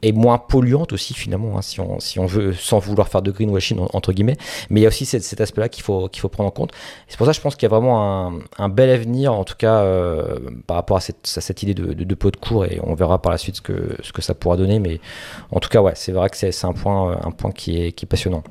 est moins polluante aussi finalement, hein, si, on, si on veut, sans vouloir faire de greenwashing entre guillemets. Mais il y a aussi cet, aspect-là qu'il faut, qu'il faut prendre en compte. C'est pour ça que je pense qu'il y a vraiment un, un, bel avenir, en tout cas euh, par rapport à cette, à cette idée de, de, de, pot de cours, et on verra par la suite ce que, ce que ça pourra donner. Mais en tout cas, ouais, c'est vrai que c'est, un point, un point qui est, qui est passionnant.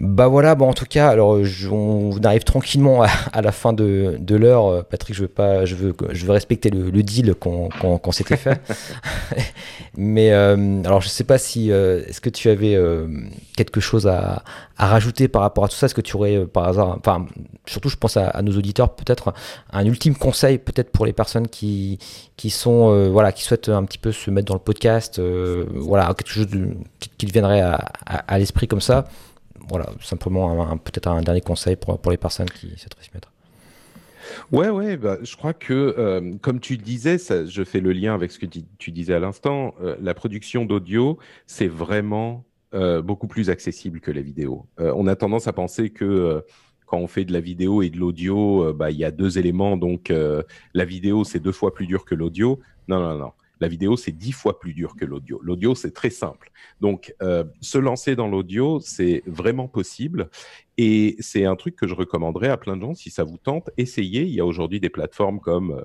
Bah voilà, bon en tout cas, alors on arrive tranquillement à, la fin de, de l'heure. Patrick, je veux pas, je veux, je veux respecter le, deal qu'on s'était fait. *laughs* Mais euh, alors je sais pas si, euh, est-ce que tu avais euh, quelque chose à, à, rajouter par rapport à tout ça? Est-ce que tu aurais par hasard, enfin surtout je pense à, nos auditeurs peut-être un ultime conseil peut-être pour les personnes qui qui sont voilà qui souhaitent un petit peu se mettre dans le podcast, voilà quelque chose qui, qui viendrait à, à l'esprit comme ça voilà, simplement peut-être un dernier conseil pour, pour les personnes qui souhaiteraient s'y mettre. Ouais, ouais, bah, je crois que, euh, comme tu disais, je fais le lien avec ce que tu, disais à l'instant, euh, la production d'audio, c'est vraiment euh, beaucoup plus accessible que la vidéo. on a tendance à penser que quand on fait de la vidéo et de l'audio, bah, il y a deux éléments, donc la vidéo, c'est deux fois plus dur que l'audio. Non, non, non. La vidéo, c'est dix fois plus dur que l'audio. L'audio, c'est très simple. Donc, euh, se lancer dans l'audio, c'est vraiment possible. Et c'est un truc que je recommanderais à plein de gens, si ça vous tente, essayez. Il y a aujourd'hui des plateformes comme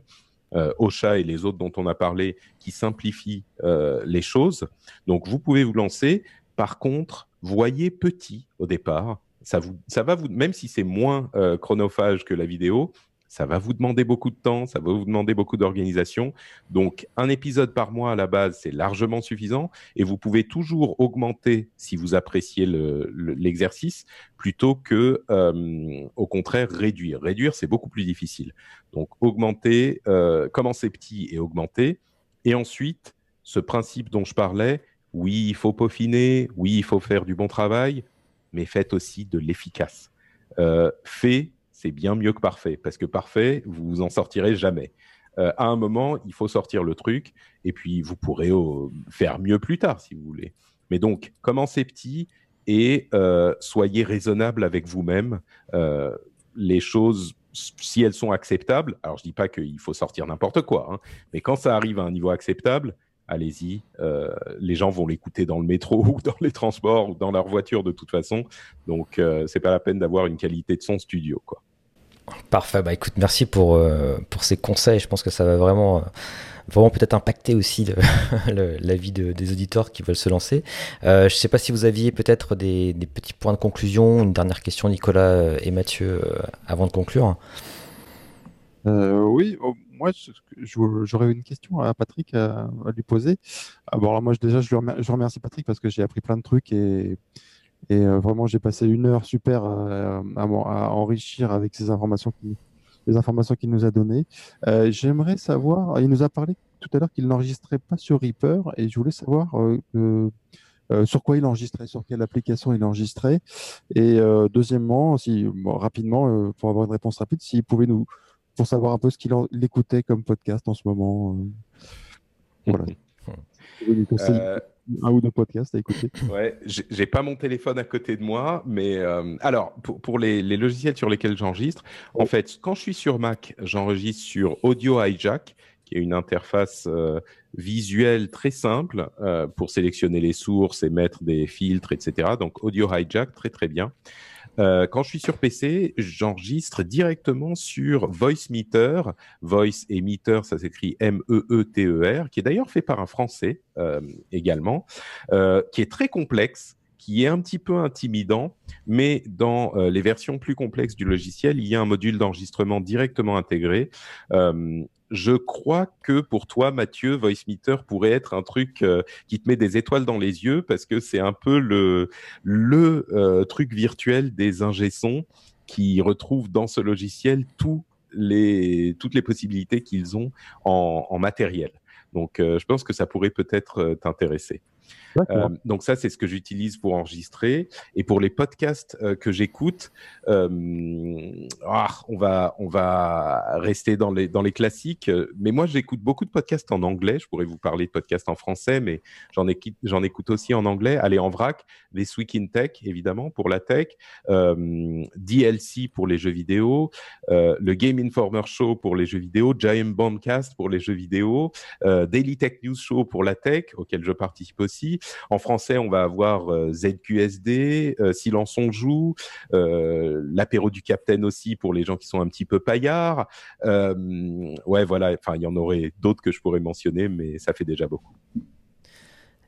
euh, Ocha et les autres dont on a parlé qui simplifient euh, les choses. Donc, vous pouvez vous lancer. Par contre, voyez petit au départ. Ça, vous, ça va vous, même si c'est moins chronophage que la vidéo, ça va vous demander beaucoup de temps, ça va vous demander beaucoup d'organisation. Donc, un épisode par mois à la base, c'est largement suffisant et vous pouvez toujours augmenter si vous appréciez l'exercice plutôt que, euh, au contraire, réduire. Réduire, c'est beaucoup plus difficile. Donc, augmenter, euh, commencer petit et augmenter. Et ensuite, ce principe dont je parlais, oui, il faut peaufiner, oui, il faut faire du bon travail, mais faites aussi de l'efficace. Euh, fait c'est bien mieux que parfait, parce que parfait, vous vous en sortirez jamais. Euh, à un moment, il faut sortir le truc, et puis vous pourrez euh, faire mieux plus tard, si vous voulez. Mais donc, commencez petit et euh, soyez raisonnable avec vous-même. les choses, si elles sont acceptables, alors je dis pas qu'il faut sortir n'importe quoi, hein, mais quand ça arrive à un niveau acceptable, allez-y. les gens vont l'écouter dans le métro *laughs* ou dans les transports ou dans leur voiture de toute façon. Donc, c'est pas la peine d'avoir une qualité de son studio, quoi. Parfait. Bah écoute, merci pour, euh, pour ces conseils. Je pense que ça va vraiment, euh, vraiment peut-être impacter aussi *laughs* la vie des auditeurs qui veulent se lancer. Euh, je ne sais pas si vous aviez peut-être des, petits points de conclusion, une dernière question, Nicolas et Mathieu, avant de conclure. oui, oh, moi j'aurais une question à Patrick à, lui poser. Ah, alors moi déjà je, je remercie Patrick parce que j'ai appris plein de trucs et et euh, vraiment, j'ai passé une heure super euh, à, enrichir avec ces informations les informations qu'il nous a données. Euh, j'aimerais savoir, il nous a parlé tout à l'heure qu'il n'enregistrait pas sur Reaper et je voulais savoir sur quoi il enregistrait, sur quelle application il enregistrait. Et deuxièmement, si, rapidement, pour avoir une réponse rapide, s'il pouvait nous, pour savoir un peu ce qu'il écoutait comme podcast en ce moment. voilà. *laughs* un ou deux podcasts à écouter. Ouais, j'ai pas mon téléphone à côté de moi, mais euh, alors pour, pour les, les, logiciels sur lesquels j'enregistre, en fait, quand je suis sur Mac, j'enregistre sur Audio Hijack, qui est une interface visuelle très simple pour sélectionner les sources et mettre des filtres, etc. Donc Audio Hijack, très très bien. Euh, quand je suis sur PC, j'enregistre directement sur Voice Meter. Voice et Meter, ça s'écrit M-E-E-T-E-R, qui est d'ailleurs fait par un Français euh, également, euh, qui est très complexe qui est un petit peu intimidant, mais dans les versions plus complexes du logiciel, il y a un module d'enregistrement directement intégré je crois que pour toi, Mathieu, VoiceMeter pourrait être un truc euh, qui te met des étoiles dans les yeux parce que c'est un peu le, euh, truc virtuel des ingé-sons qui retrouvent dans ce logiciel les, toutes les possibilités qu'ils ont en, matériel. Donc, euh, je pense que ça pourrait peut-être t'intéresser. Euh, donc ça, c'est ce que j'utilise pour enregistrer. Et pour les podcasts euh, que j'écoute, euh, ah, on va on va rester dans les dans les classiques. Mais moi, j'écoute beaucoup de podcasts en anglais. Je pourrais vous parler de podcasts en français, mais j'en écoute j'en écoute aussi en anglais. Allez en vrac, les Week in Tech évidemment pour la tech, DLC pour les jeux vidéo, le Game Informer Show pour les jeux vidéo, Giant Bombcast pour les jeux vidéo, Daily Tech News Show pour la tech auquel je participe aussi. En français, on va avoir euh, ZQSD, euh, Silence on joue, euh, l'apéro du Capitaine aussi pour les gens qui sont un petit peu paillards. ouais, voilà. Enfin, il y en aurait d'autres que je pourrais mentionner, mais ça fait déjà beaucoup.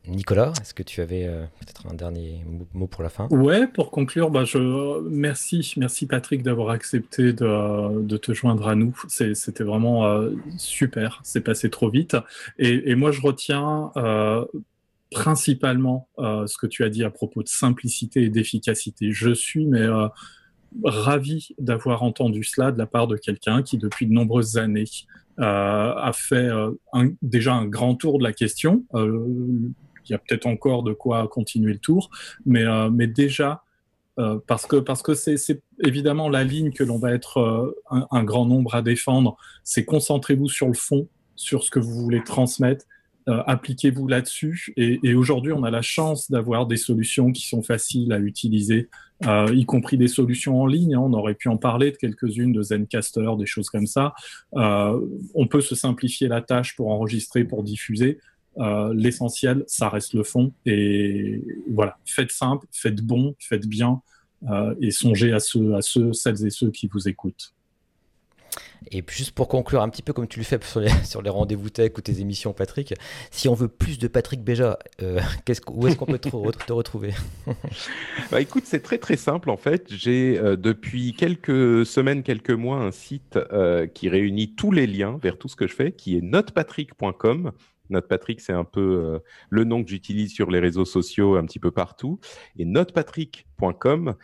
Nicolas, est-ce que tu avais peut-être un dernier mot pour la fin? Ouais, pour conclure, bah, je... merci, merci Patrick d'avoir accepté de, te joindre à nous. C'était vraiment super, c'est passé trop vite. Et, moi, je retiens principalement euh, ce que tu as dit à propos de simplicité et d'efficacité. Je suis mais euh, ravi d'avoir entendu cela de la part de quelqu'un qui depuis de nombreuses années euh, a fait déjà un grand tour de la question. il y a peut-être encore de quoi continuer le tour, mais mais déjà parce que parce que c'est évidemment la ligne que l'on va être un, un, grand nombre à défendre. C'est concentrez-vous sur le fond, sur ce que vous voulez transmettre euh, appliquez-vous là-dessus. Et, aujourd'hui, on a la chance d'avoir des solutions qui sont faciles à utiliser, euh, y compris des solutions en ligne. Hein. On aurait pu en parler de quelques-unes, de Zencaster, des choses comme ça. Euh, on peut se simplifier la tâche pour enregistrer, pour diffuser. L'essentiel, ça reste le fond. Et voilà, faites simple, faites bon, faites bien, et songez à ceux, à ceux, celles et ceux qui vous écoutent. Et juste pour conclure un petit peu comme tu le fais *laughs* sur les, rendez-vous tech ou tes émissions, Patrick, si on veut plus de Patrick Béja, euh, où est-ce qu'on peut te, retrouver? *laughs* Bah, Écoute, c'est très très simple en fait. J'ai euh, depuis quelques semaines, quelques mois, un site euh, qui réunit tous les liens vers tout ce que je fais, qui est notepatrick.com. NotePatrick, c'est un peu le nom que j'utilise sur les réseaux sociaux un petit peu partout. Et notepatrick.com,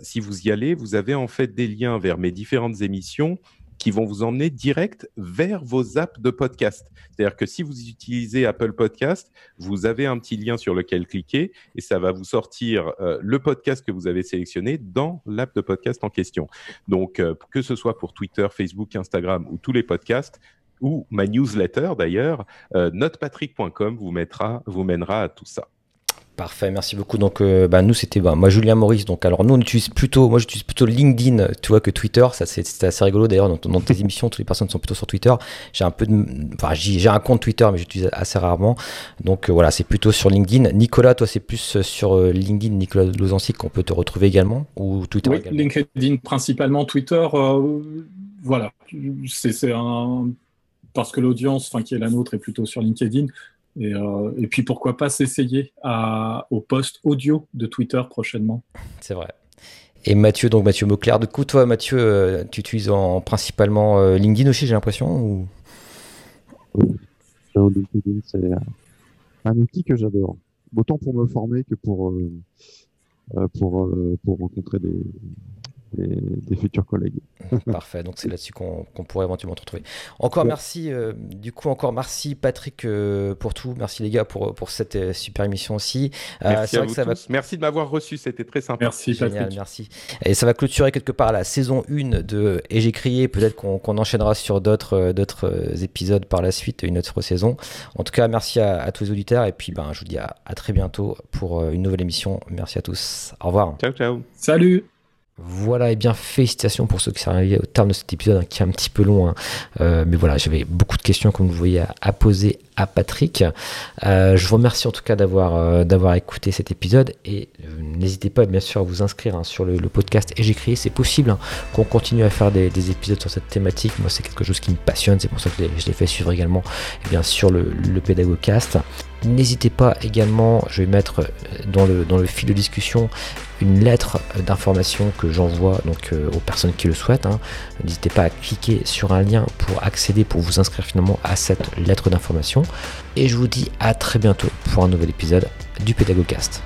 si vous y allez, vous avez en fait des liens vers mes différentes émissions qui vont vous emmener direct vers vos apps de podcast. C'est-à-dire que si vous utilisez Apple Podcast, vous avez un petit lien sur lequel cliquer et ça va vous sortir euh, le podcast que vous avez sélectionné dans l'app de podcast en question. Donc, euh, que ce soit pour Twitter, Facebook, Instagram ou tous les podcasts, ou ma newsletter d'ailleurs, euh, notepatrick.com vous mettra, vous mènera à tout ça. Parfait, merci beaucoup. Donc, euh, bah, nous, c'était bah, moi, Julien Maurice. Donc, alors, nous, on utilise plutôt, moi, j'utilise plutôt LinkedIn, tu vois, que Twitter. Ça, c'est assez rigolo. D'ailleurs, dans, tes *laughs* émissions, toutes les personnes sont plutôt sur Twitter. J'ai un peu de, enfin, j'ai un compte Twitter, mais j'utilise assez rarement. Donc, euh, voilà, c'est plutôt sur LinkedIn. Nicolas, toi, c'est plus euh, sur LinkedIn, Nicolas Lozancy, qu'on peut te retrouver également, ou Twitter oui, LinkedIn principalement, Twitter. voilà, c'est un parce que l'audience, enfin, qui est la nôtre, est plutôt sur LinkedIn. Euh, et, puis pourquoi pas s'essayer au post audio de Twitter prochainement. C'est vrai. Et Mathieu, donc Mathieu Mauclair, du coup, toi, Mathieu, euh, tu utilises en, principalement euh, LinkedIn aussi, j'ai l'impression ou... LinkedIn, c'est un outil que j'adore. Autant pour me former que pour, pour, pour rencontrer des, des, futurs collègues. *laughs* Parfait, donc c'est là-dessus qu'on pourrait éventuellement te retrouver. Encore merci, euh, du coup, encore merci Patrick euh, pour tout. Merci les gars pour, pour cette euh, super émission aussi. Merci, merci de m'avoir reçu, c'était très sympa. Merci Génial, merci. Et ça va clôturer quelque part la saison 1 de Et j'ai crié. Peut-être qu'on enchaînera sur d'autres d'autres épisodes par la suite, une autre saison. En tout cas, merci à, tous les auditeurs et puis ben, je vous dis à, à très bientôt pour une nouvelle émission. Merci à tous. Au revoir. Ciao, ciao. Salut. Voilà, et bien félicitations pour ceux qui sont arrivés au terme de cet épisode hein, qui est un petit peu long. Hein. Euh, mais voilà, j'avais beaucoup de questions, comme vous voyez, à, poser à Patrick. Euh, je vous remercie en tout cas d'avoir euh, écouté cet épisode et n'hésitez pas bien sûr à vous inscrire hein, sur le, podcast et j'écris. C'est possible qu'on continue à faire des, épisodes sur cette thématique. Moi, c'est quelque chose qui me passionne, c'est pour ça que je l'ai fait suivre également et bien sur le, le Pédagogcast. N'hésitez pas également, je vais mettre dans le, dans le fil de discussion une lettre d'information que j'envoie donc euh, aux personnes qui le souhaitent. Hein. N'hésitez pas à cliquer sur un lien pour accéder, pour vous inscrire finalement à cette lettre d'information. Et je vous dis à très bientôt pour un nouvel épisode du Pédagogcast.